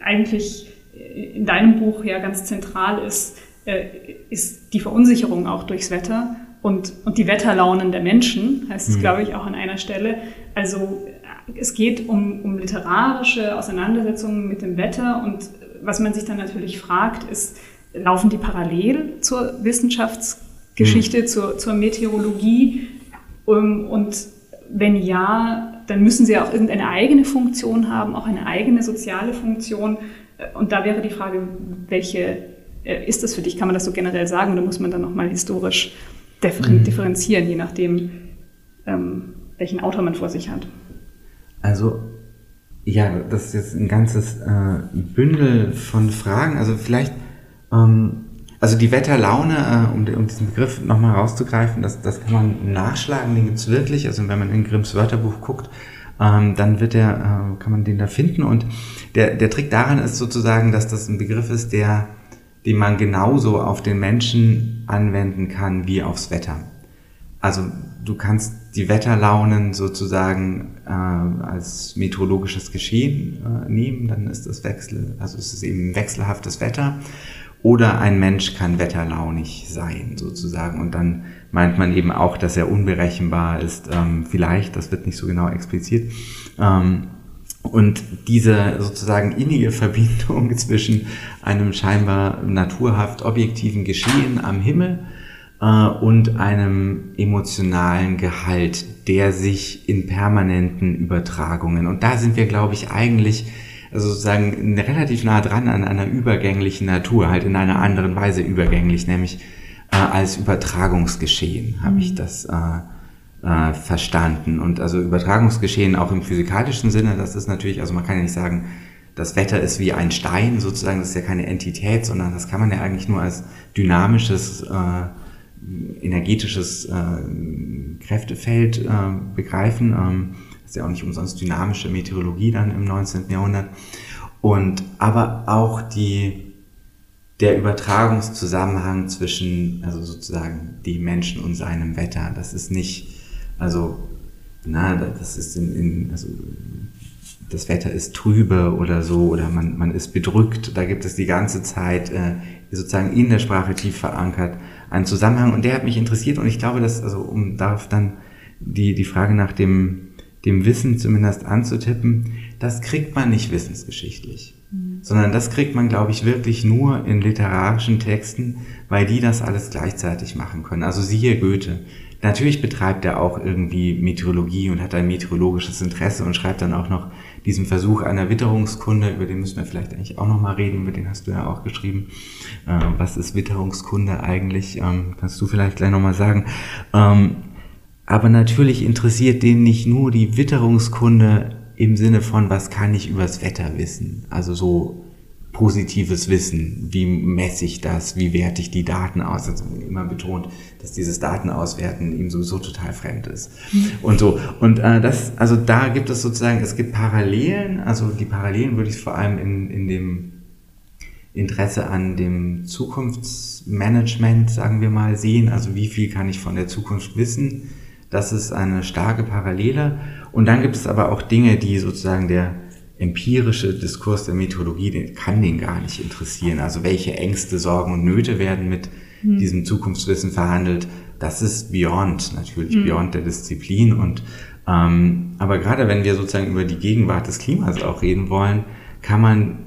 [SPEAKER 3] eigentlich in deinem Buch ja ganz zentral ist, äh, ist die Verunsicherung auch durchs Wetter und, und die Wetterlaunen der Menschen, heißt es, mhm. glaube ich, auch an einer Stelle. Also es geht um, um literarische Auseinandersetzungen mit dem Wetter und was man sich dann natürlich fragt, ist, laufen die parallel zur Wissenschaftsgeschichte, mhm. zur, zur Meteorologie? Und wenn ja, dann müssen sie auch irgendeine eigene Funktion haben, auch eine eigene soziale Funktion. Und da wäre die Frage, welche äh, ist das für dich? Kann man das so generell sagen oder muss man dann nochmal historisch mhm. differenzieren, je nachdem, ähm, welchen Autor man vor sich hat?
[SPEAKER 2] Also ja, das ist jetzt ein ganzes äh, Bündel von Fragen. Also vielleicht, ähm, also die Wetterlaune, äh, um, um diesen Begriff nochmal rauszugreifen, das, das kann man nachschlagen, den gibt's wirklich. Also wenn man in Grimms Wörterbuch guckt, ähm, dann wird der, äh, kann man den da finden. Und der, der Trick daran ist sozusagen, dass das ein Begriff ist, der, den man genauso auf den Menschen anwenden kann wie aufs Wetter. Also du kannst die Wetterlaunen sozusagen äh, als meteorologisches Geschehen äh, nehmen, dann ist das Wechsel, also es ist eben wechselhaftes Wetter. Oder ein Mensch kann wetterlaunig sein, sozusagen. Und dann meint man eben auch, dass er unberechenbar ist. Ähm, vielleicht, das wird nicht so genau expliziert. Ähm, und diese sozusagen innige Verbindung zwischen einem scheinbar naturhaft objektiven Geschehen am Himmel äh, und einem emotionalen Gehalt, der sich in permanenten Übertragungen, und da sind wir, glaube ich, eigentlich also sozusagen relativ nah dran an einer übergänglichen Natur, halt in einer anderen Weise übergänglich, nämlich äh, als Übertragungsgeschehen habe mhm. ich das äh, äh, verstanden. Und also Übertragungsgeschehen auch im physikalischen Sinne, das ist natürlich, also man kann ja nicht sagen, das Wetter ist wie ein Stein sozusagen, das ist ja keine Entität, sondern das kann man ja eigentlich nur als dynamisches äh, energetisches äh, Kräftefeld äh, begreifen. Ähm, das ist ja auch nicht umsonst dynamische Meteorologie dann im 19. Jahrhundert. Und aber auch die, der Übertragungszusammenhang zwischen, also sozusagen die Menschen und seinem Wetter. Das ist nicht, also, na, das ist in, in also das Wetter ist trübe oder so oder man, man ist bedrückt. Da gibt es die ganze Zeit äh, sozusagen in der Sprache tief verankert einen Zusammenhang und der hat mich interessiert und ich glaube, dass, also um darauf dann die, die Frage nach dem, dem Wissen zumindest anzutippen, das kriegt man nicht wissensgeschichtlich, mhm. sondern das kriegt man, glaube ich, wirklich nur in literarischen Texten, weil die das alles gleichzeitig machen können. Also siehe Goethe. Natürlich betreibt er auch irgendwie Meteorologie und hat ein meteorologisches Interesse und schreibt dann auch noch diesen Versuch einer Witterungskunde, über den müssen wir vielleicht eigentlich auch nochmal reden, über den hast du ja auch geschrieben. Äh, was ist Witterungskunde eigentlich? Ähm, kannst du vielleicht gleich nochmal sagen. Ähm, aber natürlich interessiert den nicht nur die Witterungskunde im Sinne von, was kann ich übers Wetter wissen? Also so positives Wissen. Wie messe ich das? Wie werte ich die Daten aus? Also immer betont, dass dieses Datenauswerten ihm sowieso total fremd ist. Mhm. Und so. Und äh, das, also da gibt es sozusagen, es gibt Parallelen, also die Parallelen würde ich vor allem in, in dem Interesse an dem Zukunftsmanagement, sagen wir mal, sehen. Also wie viel kann ich von der Zukunft wissen? Das ist eine starke Parallele. Und dann gibt es aber auch Dinge, die sozusagen der empirische Diskurs der Methodologie, den kann den gar nicht interessieren. Also welche Ängste, Sorgen und Nöte werden mit hm. diesem Zukunftswissen verhandelt? Das ist beyond, natürlich hm. beyond der Disziplin. Und ähm, aber gerade wenn wir sozusagen über die Gegenwart des Klimas auch reden wollen, kann man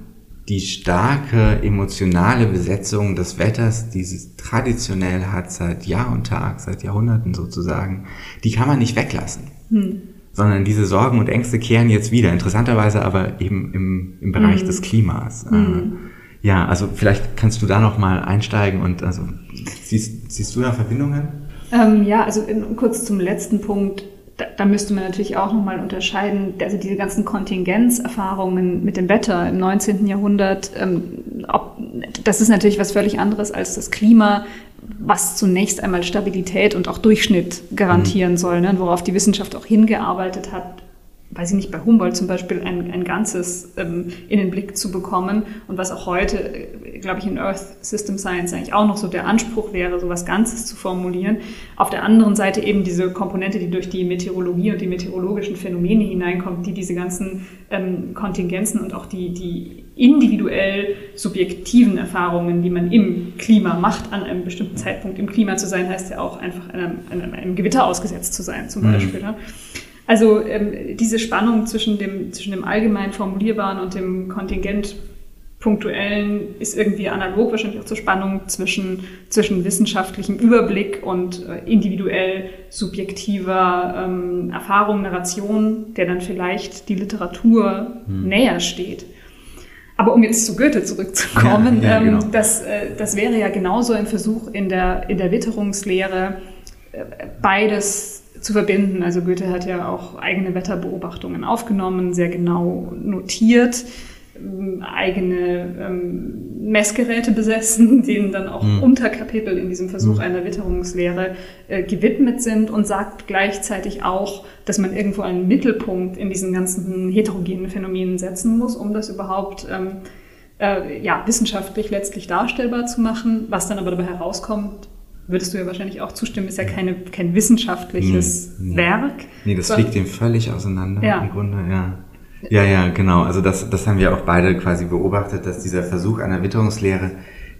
[SPEAKER 2] die starke emotionale Besetzung des Wetters, die sie traditionell hat seit Jahr und Tag, seit Jahrhunderten sozusagen, die kann man nicht weglassen. Hm. Sondern diese Sorgen und Ängste kehren jetzt wieder. Interessanterweise aber eben im, im Bereich hm. des Klimas. Hm. Ja, also vielleicht kannst du da noch mal einsteigen und also siehst, siehst du da Verbindungen?
[SPEAKER 3] Ähm, ja, also in, kurz zum letzten Punkt da, da müsste man natürlich auch nochmal unterscheiden, also diese ganzen Kontingenzerfahrungen mit dem Wetter im 19. Jahrhundert, ähm, ob, das ist natürlich was völlig anderes als das Klima, was zunächst einmal Stabilität und auch Durchschnitt garantieren mhm. soll, ne, worauf die Wissenschaft auch hingearbeitet hat weiß ich nicht, bei Humboldt zum Beispiel ein, ein Ganzes ähm, in den Blick zu bekommen und was auch heute, äh, glaube ich, in Earth System Science eigentlich auch noch so der Anspruch wäre, so was Ganzes zu formulieren. Auf der anderen Seite eben diese Komponente, die durch die Meteorologie und die meteorologischen Phänomene hineinkommt, die diese ganzen ähm, Kontingenzen und auch die, die individuell subjektiven Erfahrungen, die man im Klima macht, an einem bestimmten Zeitpunkt im Klima zu sein, heißt ja auch einfach einem, einem, einem Gewitter ausgesetzt zu sein, zum mhm. Beispiel. Ne? Also ähm, diese Spannung zwischen dem, zwischen dem allgemein formulierbaren und dem Kontingent punktuellen ist irgendwie analog wahrscheinlich auch zur Spannung zwischen, zwischen wissenschaftlichem Überblick und äh, individuell subjektiver ähm, Erfahrung, Narration, der dann vielleicht die Literatur hm. näher steht. Aber um jetzt zu Goethe zurückzukommen, ja, ja, genau. ähm, das, äh, das wäre ja genauso ein Versuch in der, in der Witterungslehre, äh, beides zu verbinden. Also Goethe hat ja auch eigene Wetterbeobachtungen aufgenommen, sehr genau notiert, ähm, eigene ähm, Messgeräte besessen, denen dann auch mhm. Unterkapitel in diesem Versuch mhm. einer Witterungslehre äh, gewidmet sind und sagt gleichzeitig auch, dass man irgendwo einen Mittelpunkt in diesen ganzen heterogenen Phänomenen setzen muss, um das überhaupt ähm, äh, ja, wissenschaftlich letztlich darstellbar zu machen. Was dann aber dabei herauskommt, würdest du ja wahrscheinlich auch zustimmen, ist ja keine, kein wissenschaftliches nee, nee. Werk.
[SPEAKER 2] Nee, das fliegt dem völlig auseinander ja. im Grunde, ja. Ja, ja, genau. Also das, das haben wir auch beide quasi beobachtet, dass dieser Versuch einer Witterungslehre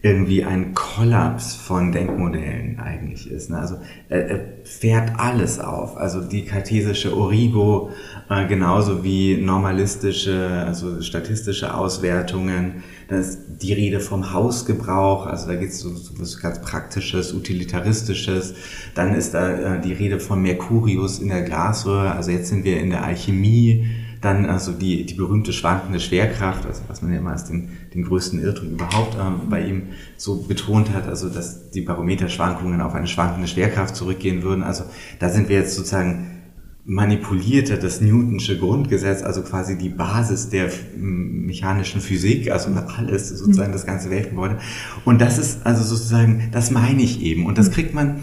[SPEAKER 2] irgendwie ein Kollaps von Denkmodellen eigentlich ist. Ne? Also er, er fährt alles auf. Also die kartesische Origo, äh, genauso wie normalistische, also statistische Auswertungen. Dann ist die Rede vom Hausgebrauch, also da geht es so, so was ganz Praktisches, Utilitaristisches. Dann ist da äh, die Rede von Mercurius in der Glasröhre. Also jetzt sind wir in der Alchemie dann also die, die berühmte schwankende Schwerkraft, also was man ja immer als den, den größten Irrtum überhaupt ähm, bei ihm so betont hat, also dass die Barometerschwankungen auf eine schwankende Schwerkraft zurückgehen würden. Also da sind wir jetzt sozusagen manipulierte das Newtonsche Grundgesetz, also quasi die Basis der mechanischen Physik, also alles sozusagen das ganze Weltgebäude. Und das ist also sozusagen, das meine ich eben. Und das kriegt man,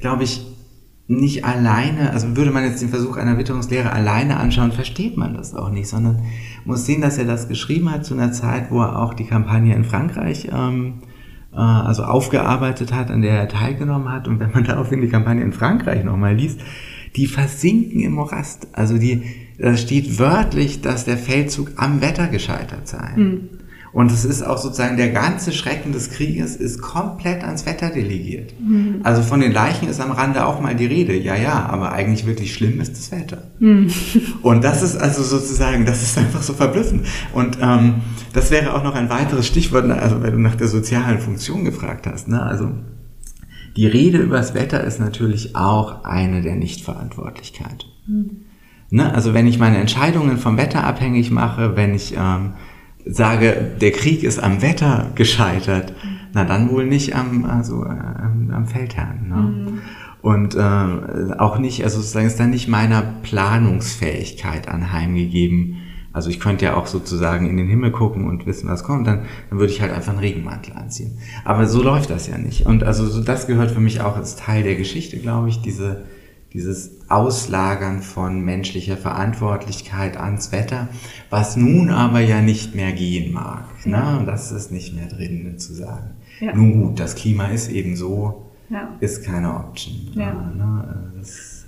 [SPEAKER 2] glaube ich, nicht alleine, also würde man jetzt den Versuch einer Witterungslehre alleine anschauen, versteht man das auch nicht, sondern muss sehen, dass er das geschrieben hat zu einer Zeit, wo er auch die Kampagne in Frankreich ähm, äh, also aufgearbeitet hat, an der er teilgenommen hat. Und wenn man daraufhin die Kampagne in Frankreich nochmal liest, die versinken im Morast. Also die, da steht wörtlich, dass der Feldzug am Wetter gescheitert sei. Mhm. Und es ist auch sozusagen der ganze Schrecken des Krieges ist komplett ans Wetter delegiert. Mhm. Also von den Leichen ist am Rande auch mal die Rede. Ja, ja, aber eigentlich wirklich schlimm ist das Wetter. Mhm. Und das ist also sozusagen, das ist einfach so verblüffend. Und ähm, das wäre auch noch ein weiteres Stichwort, also wenn du nach der sozialen Funktion gefragt hast. Ne? Also die Rede über das Wetter ist natürlich auch eine der Nichtverantwortlichkeit. Mhm. Ne? Also wenn ich meine Entscheidungen vom Wetter abhängig mache, wenn ich ähm, sage, der Krieg ist am Wetter gescheitert, na dann wohl nicht am, also, äh, am Feldherrn. Ne? Mhm. Und äh, auch nicht, also sozusagen ist dann nicht meiner Planungsfähigkeit anheimgegeben. Also ich könnte ja auch sozusagen in den Himmel gucken und wissen, was kommt, dann, dann würde ich halt einfach einen Regenmantel anziehen. Aber so läuft das ja nicht. Und also so, das gehört für mich auch als Teil der Geschichte, glaube ich, diese, dieses Auslagern von menschlicher Verantwortlichkeit ans Wetter, was nun aber ja nicht mehr gehen mag. Ne? Und das ist nicht mehr drin zu sagen. Ja. Nun gut, das Klima ist eben so, ja. ist keine Option. Ja.
[SPEAKER 3] Ne?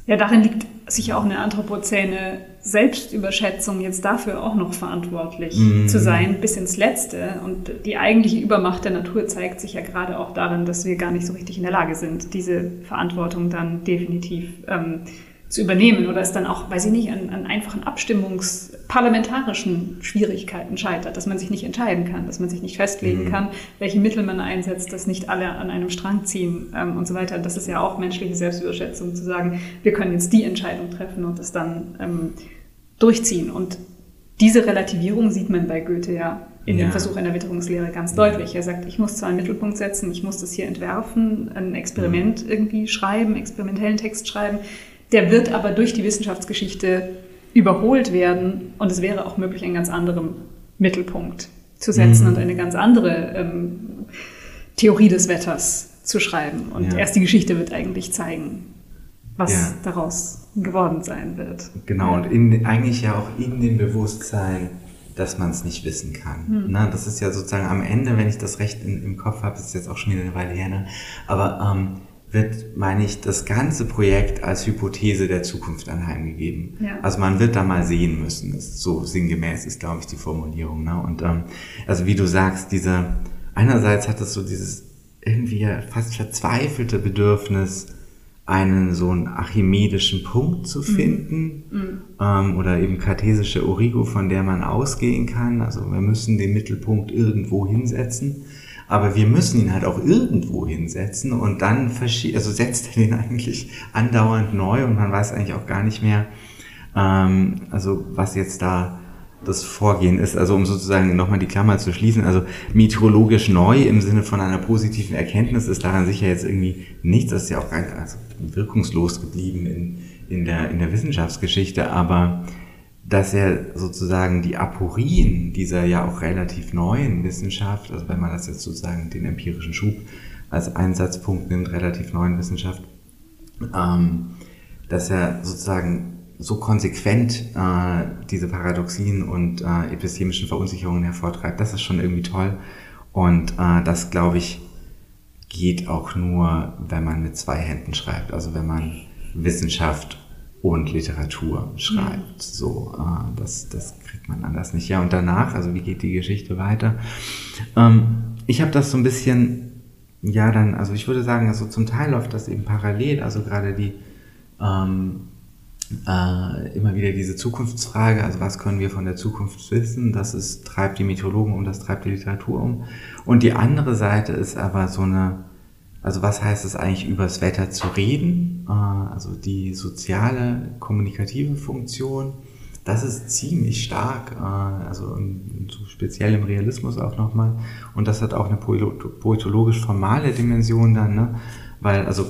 [SPEAKER 3] ja, darin liegt sicher auch eine anthropozäne Selbstüberschätzung, jetzt dafür auch noch verantwortlich mm. zu sein, bis ins Letzte. Und die eigentliche Übermacht der Natur zeigt sich ja gerade auch darin, dass wir gar nicht so richtig in der Lage sind, diese Verantwortung dann definitiv ähm, zu übernehmen oder es dann auch, weiß ich nicht, an, an einfachen abstimmungsparlamentarischen Schwierigkeiten scheitert, dass man sich nicht entscheiden kann, dass man sich nicht festlegen mhm. kann, welche Mittel man einsetzt, dass nicht alle an einem Strang ziehen ähm, und so weiter. Das ist ja auch menschliche Selbstüberschätzung, zu sagen, wir können jetzt die Entscheidung treffen und das dann ähm, durchziehen. Und diese Relativierung sieht man bei Goethe ja in ja. dem Versuch einer Witterungslehre ganz deutlich. Er sagt, ich muss zwar einen Mittelpunkt setzen, ich muss das hier entwerfen, ein Experiment mhm. irgendwie schreiben, experimentellen Text schreiben, der wird aber durch die Wissenschaftsgeschichte überholt werden und es wäre auch möglich, einen ganz anderen Mittelpunkt zu setzen mhm. und eine ganz andere ähm, Theorie des Wetters zu schreiben. Und ja. erst die Geschichte wird eigentlich zeigen, was ja. daraus geworden sein wird.
[SPEAKER 2] Genau, und in, eigentlich ja auch in dem Bewusstsein, dass man es nicht wissen kann. Hm. Na, das ist ja sozusagen am Ende, wenn ich das recht in, im Kopf habe, ist jetzt auch schon wieder eine Weile her, ne? aber ähm, wird, meine ich, das ganze Projekt als Hypothese der Zukunft anheimgegeben. Ja. Also man wird da mal sehen müssen. Ist so sinngemäß ist, glaube ich, die Formulierung. Ne? Und ähm, also wie du sagst, diese einerseits hat es so dieses irgendwie fast verzweifelte Bedürfnis, einen so einen archimedischen Punkt zu mhm. finden mhm. ähm, oder eben kartesische Origo, von der man ausgehen kann. Also wir müssen den Mittelpunkt irgendwo hinsetzen. Aber wir müssen ihn halt auch irgendwo hinsetzen und dann also setzt er den eigentlich andauernd neu und man weiß eigentlich auch gar nicht mehr, ähm, also was jetzt da das Vorgehen ist. Also um sozusagen nochmal die Klammer zu schließen, also meteorologisch neu im Sinne von einer positiven Erkenntnis ist daran sicher jetzt irgendwie nichts. Das ist ja auch ganz also wirkungslos geblieben in, in, der, in der Wissenschaftsgeschichte, aber dass er sozusagen die Aporien dieser ja auch relativ neuen Wissenschaft, also wenn man das jetzt sozusagen den empirischen Schub als Einsatzpunkt nimmt, relativ neuen Wissenschaft, ähm, dass er sozusagen so konsequent äh, diese Paradoxien und äh, epistemischen Verunsicherungen hervortreibt, das ist schon irgendwie toll. Und äh, das, glaube ich, geht auch nur, wenn man mit zwei Händen schreibt. Also wenn man Wissenschaft und Literatur schreibt. Ja. So, äh, das, das kriegt man anders nicht. Ja, und danach, also wie geht die Geschichte weiter? Ähm, ich habe das so ein bisschen, ja, dann, also ich würde sagen, also zum Teil läuft das eben parallel, also gerade die, ähm, äh, immer wieder diese Zukunftsfrage, also was können wir von der Zukunft wissen, das ist, treibt die Mythologen um, das treibt die Literatur um. Und die andere Seite ist aber so eine, also was heißt es eigentlich, übers Wetter zu reden? Äh, also die soziale, kommunikative Funktion, das ist ziemlich stark, äh, also speziell im Realismus auch nochmal. Und das hat auch eine poetologisch formale Dimension dann, ne? weil also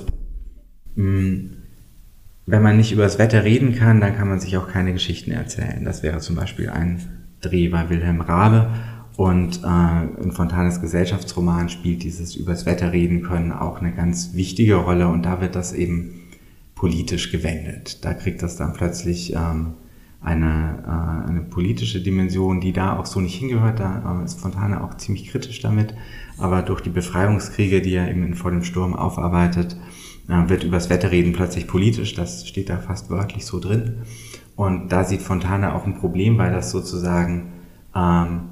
[SPEAKER 2] wenn man nicht über das Wetter reden kann, dann kann man sich auch keine Geschichten erzählen. Das wäre zum Beispiel ein Dreh bei Wilhelm Rabe und äh, in Fontanes Gesellschaftsroman spielt dieses übers Wetter reden können auch eine ganz wichtige Rolle und da wird das eben politisch gewendet. Da kriegt das dann plötzlich ähm, eine, äh, eine politische Dimension, die da auch so nicht hingehört. Da äh, ist Fontane auch ziemlich kritisch damit. Aber durch die Befreiungskriege, die er eben Vor dem Sturm aufarbeitet, äh, wird übers Wetter reden plötzlich politisch. Das steht da fast wörtlich so drin. Und da sieht Fontane auch ein Problem, weil das sozusagen ähm,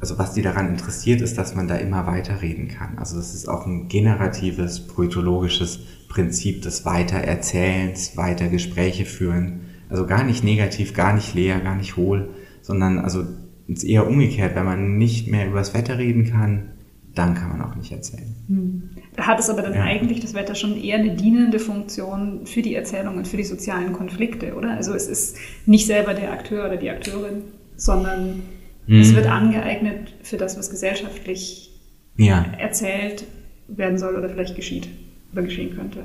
[SPEAKER 2] also was die daran interessiert, ist, dass man da immer weiterreden kann. Also das ist auch ein generatives, poetologisches Prinzip des Weitererzählens, weiter Gespräche führen. Also gar nicht negativ, gar nicht leer, gar nicht hohl, sondern also ist eher umgekehrt. Wenn man nicht mehr über das Wetter reden kann, dann kann man auch nicht erzählen. Hm.
[SPEAKER 3] Hat es aber dann ja. eigentlich das Wetter schon eher eine dienende Funktion für die Erzählung und für die sozialen Konflikte, oder? Also es ist nicht selber der Akteur oder die Akteurin, sondern Mhm. Es wird angeeignet für das, was gesellschaftlich ja. erzählt werden soll oder vielleicht geschieht oder geschehen könnte.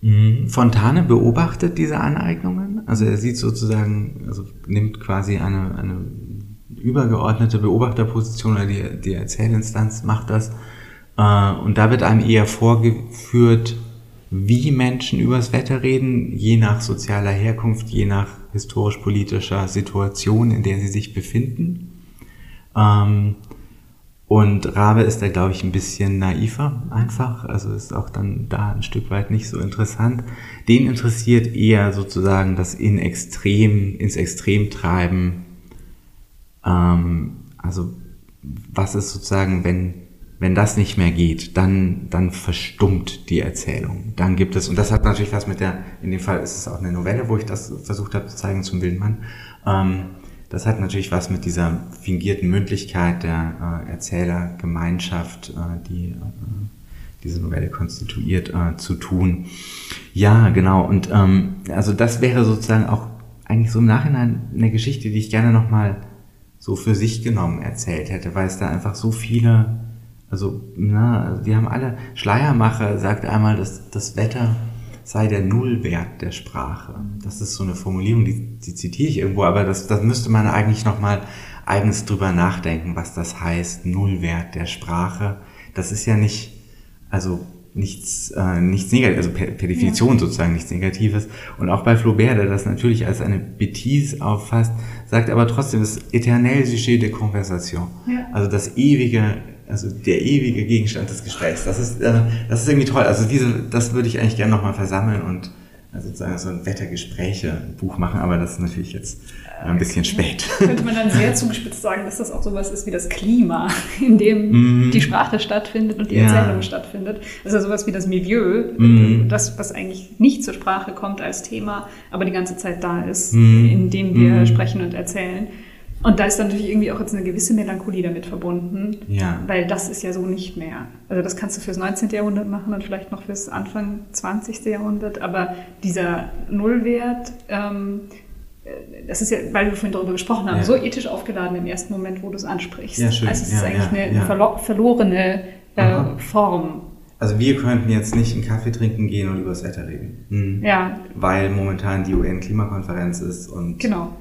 [SPEAKER 2] Mhm. Fontane beobachtet diese Aneignungen. Also er sieht sozusagen, also nimmt quasi eine, eine übergeordnete Beobachterposition oder die, die Erzählinstanz macht das. Äh, und da wird einem eher vorgeführt, wie Menschen übers Wetter reden, je nach sozialer Herkunft, je nach historisch-politischer Situation, in der sie sich befinden. Ähm, und Rabe ist da, glaube ich, ein bisschen naiver einfach, also ist auch dann da ein Stück weit nicht so interessant. Den interessiert eher sozusagen das in Extrem, ins Extrem treiben. Ähm, also was ist sozusagen, wenn wenn das nicht mehr geht, dann, dann verstummt die Erzählung. Dann gibt es, und das hat natürlich was mit der, in dem Fall ist es auch eine Novelle, wo ich das versucht habe zu zeigen zum Wildmann. Ähm, das hat natürlich was mit dieser fingierten Mündlichkeit der äh, Erzählergemeinschaft, äh, die äh, diese Novelle konstituiert, äh, zu tun. Ja, genau. Und ähm, also das wäre sozusagen auch eigentlich so im Nachhinein eine Geschichte, die ich gerne nochmal so für sich genommen erzählt hätte, weil es da einfach so viele also, na, die haben alle, Schleiermacher sagt einmal, dass das Wetter sei der Nullwert der Sprache. Das ist so eine Formulierung, die, die zitiere ich irgendwo, aber das, das müsste man eigentlich nochmal eigens drüber nachdenken, was das heißt, Nullwert der Sprache. Das ist ja nicht, also nichts, äh, nichts Negatives, also per, per Definition ja. sozusagen nichts Negatives. Und auch bei Flaubert, der das natürlich als eine Bêtise auffasst, sagt aber trotzdem, das Eternel Sujet de Conversation. Ja. Also das ewige also der ewige Gegenstand des Gesprächs. Das ist, äh, das ist irgendwie toll. Also diese, das würde ich eigentlich gerne nochmal versammeln und also sozusagen so ein Wettergespräche-Buch machen, aber das ist natürlich jetzt ein bisschen spät.
[SPEAKER 3] Könnte man dann sehr zugespitzt sagen, dass das auch sowas ist wie das Klima, in dem mm. die Sprache stattfindet und die Erzählung ja. stattfindet. Also sowas wie das Milieu, mm. das, was eigentlich nicht zur Sprache kommt als Thema, aber die ganze Zeit da ist, mm. in dem wir mhm. sprechen und erzählen. Und da ist dann natürlich irgendwie auch jetzt eine gewisse Melancholie damit verbunden, ja. weil das ist ja so nicht mehr. Also das kannst du fürs 19. Jahrhundert machen und vielleicht noch fürs Anfang 20. Jahrhundert, aber dieser Nullwert, ähm, äh, das ist ja, weil wir vorhin darüber gesprochen haben, ja. so ethisch aufgeladen im ersten Moment, wo du es ansprichst. Ja, schön. Also es ist eigentlich eine verlo verlorene äh, Form.
[SPEAKER 2] Also wir könnten jetzt nicht einen Kaffee trinken gehen und über das Wetter reden. Hm. Ja. Weil momentan die UN-Klimakonferenz ist und
[SPEAKER 3] genau.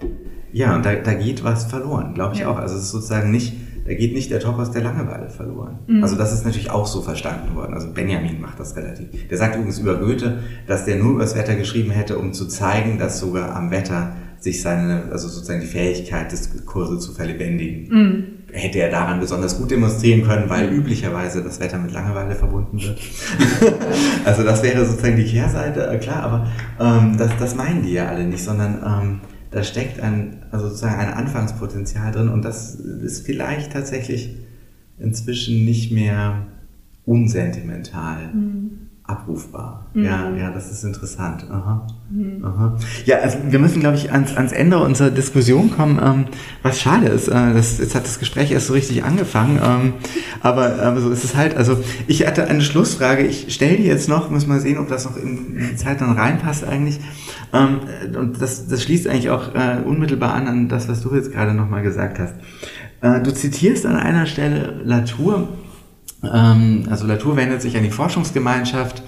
[SPEAKER 2] Ja, und da, da geht was verloren, glaube ich ja. auch. Also es ist sozusagen nicht, da geht nicht der Topos der Langeweile verloren. Mhm. Also das ist natürlich auch so verstanden worden. Also Benjamin macht das relativ. Der sagt übrigens über Goethe, dass der nur über das Wetter geschrieben hätte, um zu zeigen, dass sogar am Wetter sich seine, also sozusagen die Fähigkeit des Kurses zu verlebendigen, mhm. hätte er daran besonders gut demonstrieren können, weil üblicherweise das Wetter mit Langeweile verbunden wird. also das wäre sozusagen die Kehrseite, äh, klar, aber ähm, das, das meinen die ja alle nicht, sondern ähm, da steckt ein, also sozusagen ein Anfangspotenzial drin und das ist vielleicht tatsächlich inzwischen nicht mehr unsentimental. Mhm abrufbar. Mhm. Ja, ja, das ist interessant. Aha. Mhm. Aha. Ja, also wir müssen, glaube ich, ans, ans Ende unserer Diskussion kommen, ähm, was schade ist. Äh, das, jetzt hat das Gespräch erst so richtig angefangen, ähm, aber, aber so ist es halt. Also ich hatte eine Schlussfrage, ich stelle die jetzt noch, muss mal sehen, ob das noch in, in die Zeit dann reinpasst eigentlich. Ähm, und das, das schließt eigentlich auch äh, unmittelbar an an das, was du jetzt gerade nochmal gesagt hast. Äh, du zitierst an einer Stelle Latour, ähm, also Latour wendet sich an die Forschungsgemeinschaft,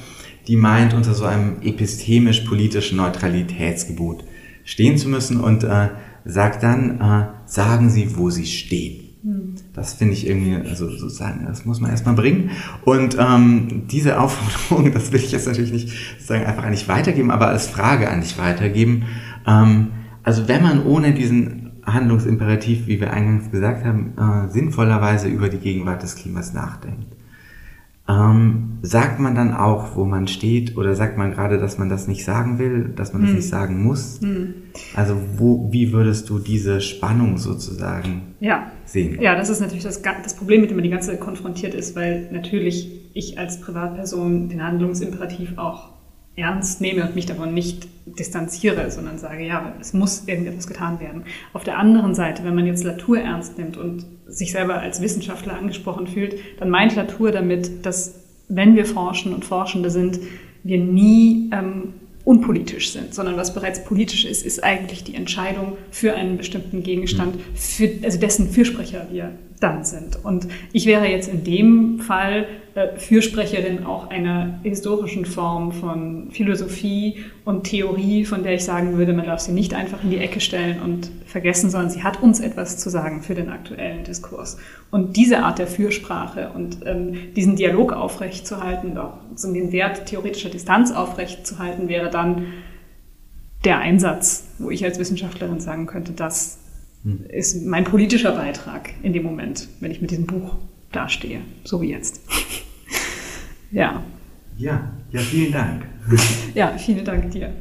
[SPEAKER 2] die meint, unter so einem epistemisch-politischen Neutralitätsgebot stehen zu müssen und äh, sagt dann, äh, sagen Sie, wo Sie stehen. Hm. Das finde ich irgendwie, also sozusagen, das muss man erstmal bringen. Und ähm, diese Aufforderung, das will ich jetzt natürlich nicht sozusagen einfach an dich weitergeben, aber als Frage an dich weitergeben. Ähm, also wenn man ohne diesen Handlungsimperativ, wie wir eingangs gesagt haben, äh, sinnvollerweise über die Gegenwart des Klimas nachdenkt. Ähm, sagt man dann auch, wo man steht, oder sagt man gerade, dass man das nicht sagen will, dass man hm. das nicht sagen muss? Hm. Also wo, wie würdest du diese Spannung sozusagen
[SPEAKER 3] ja.
[SPEAKER 2] sehen?
[SPEAKER 3] Ja, das ist natürlich das, das Problem, mit dem man die ganze Zeit konfrontiert ist, weil natürlich ich als Privatperson den Handlungsimperativ auch ernst nehme und mich davon nicht distanziere, sondern sage, ja, es muss irgendetwas getan werden. Auf der anderen Seite, wenn man jetzt Latour ernst nimmt und sich selber als Wissenschaftler angesprochen fühlt, dann meint Latour damit, dass wenn wir forschen und Forschende sind, wir nie ähm, unpolitisch sind, sondern was bereits politisch ist, ist eigentlich die Entscheidung für einen bestimmten Gegenstand, für, also dessen Fürsprecher wir dann sind. Und ich wäre jetzt in dem Fall äh, Fürsprecherin auch einer historischen Form von Philosophie und Theorie, von der ich sagen würde, man darf sie nicht einfach in die Ecke stellen und vergessen, sondern sie hat uns etwas zu sagen für den aktuellen Diskurs. Und diese Art der Fürsprache und ähm, diesen Dialog aufrechtzuerhalten, auch so den Wert theoretischer Distanz aufrechtzuerhalten, wäre dann der Einsatz, wo ich als Wissenschaftlerin sagen könnte, das hm. ist mein politischer Beitrag in dem Moment, wenn ich mit diesem Buch dastehe, so wie jetzt. ja.
[SPEAKER 2] Ja, ja, vielen Dank.
[SPEAKER 3] ja, vielen Dank dir.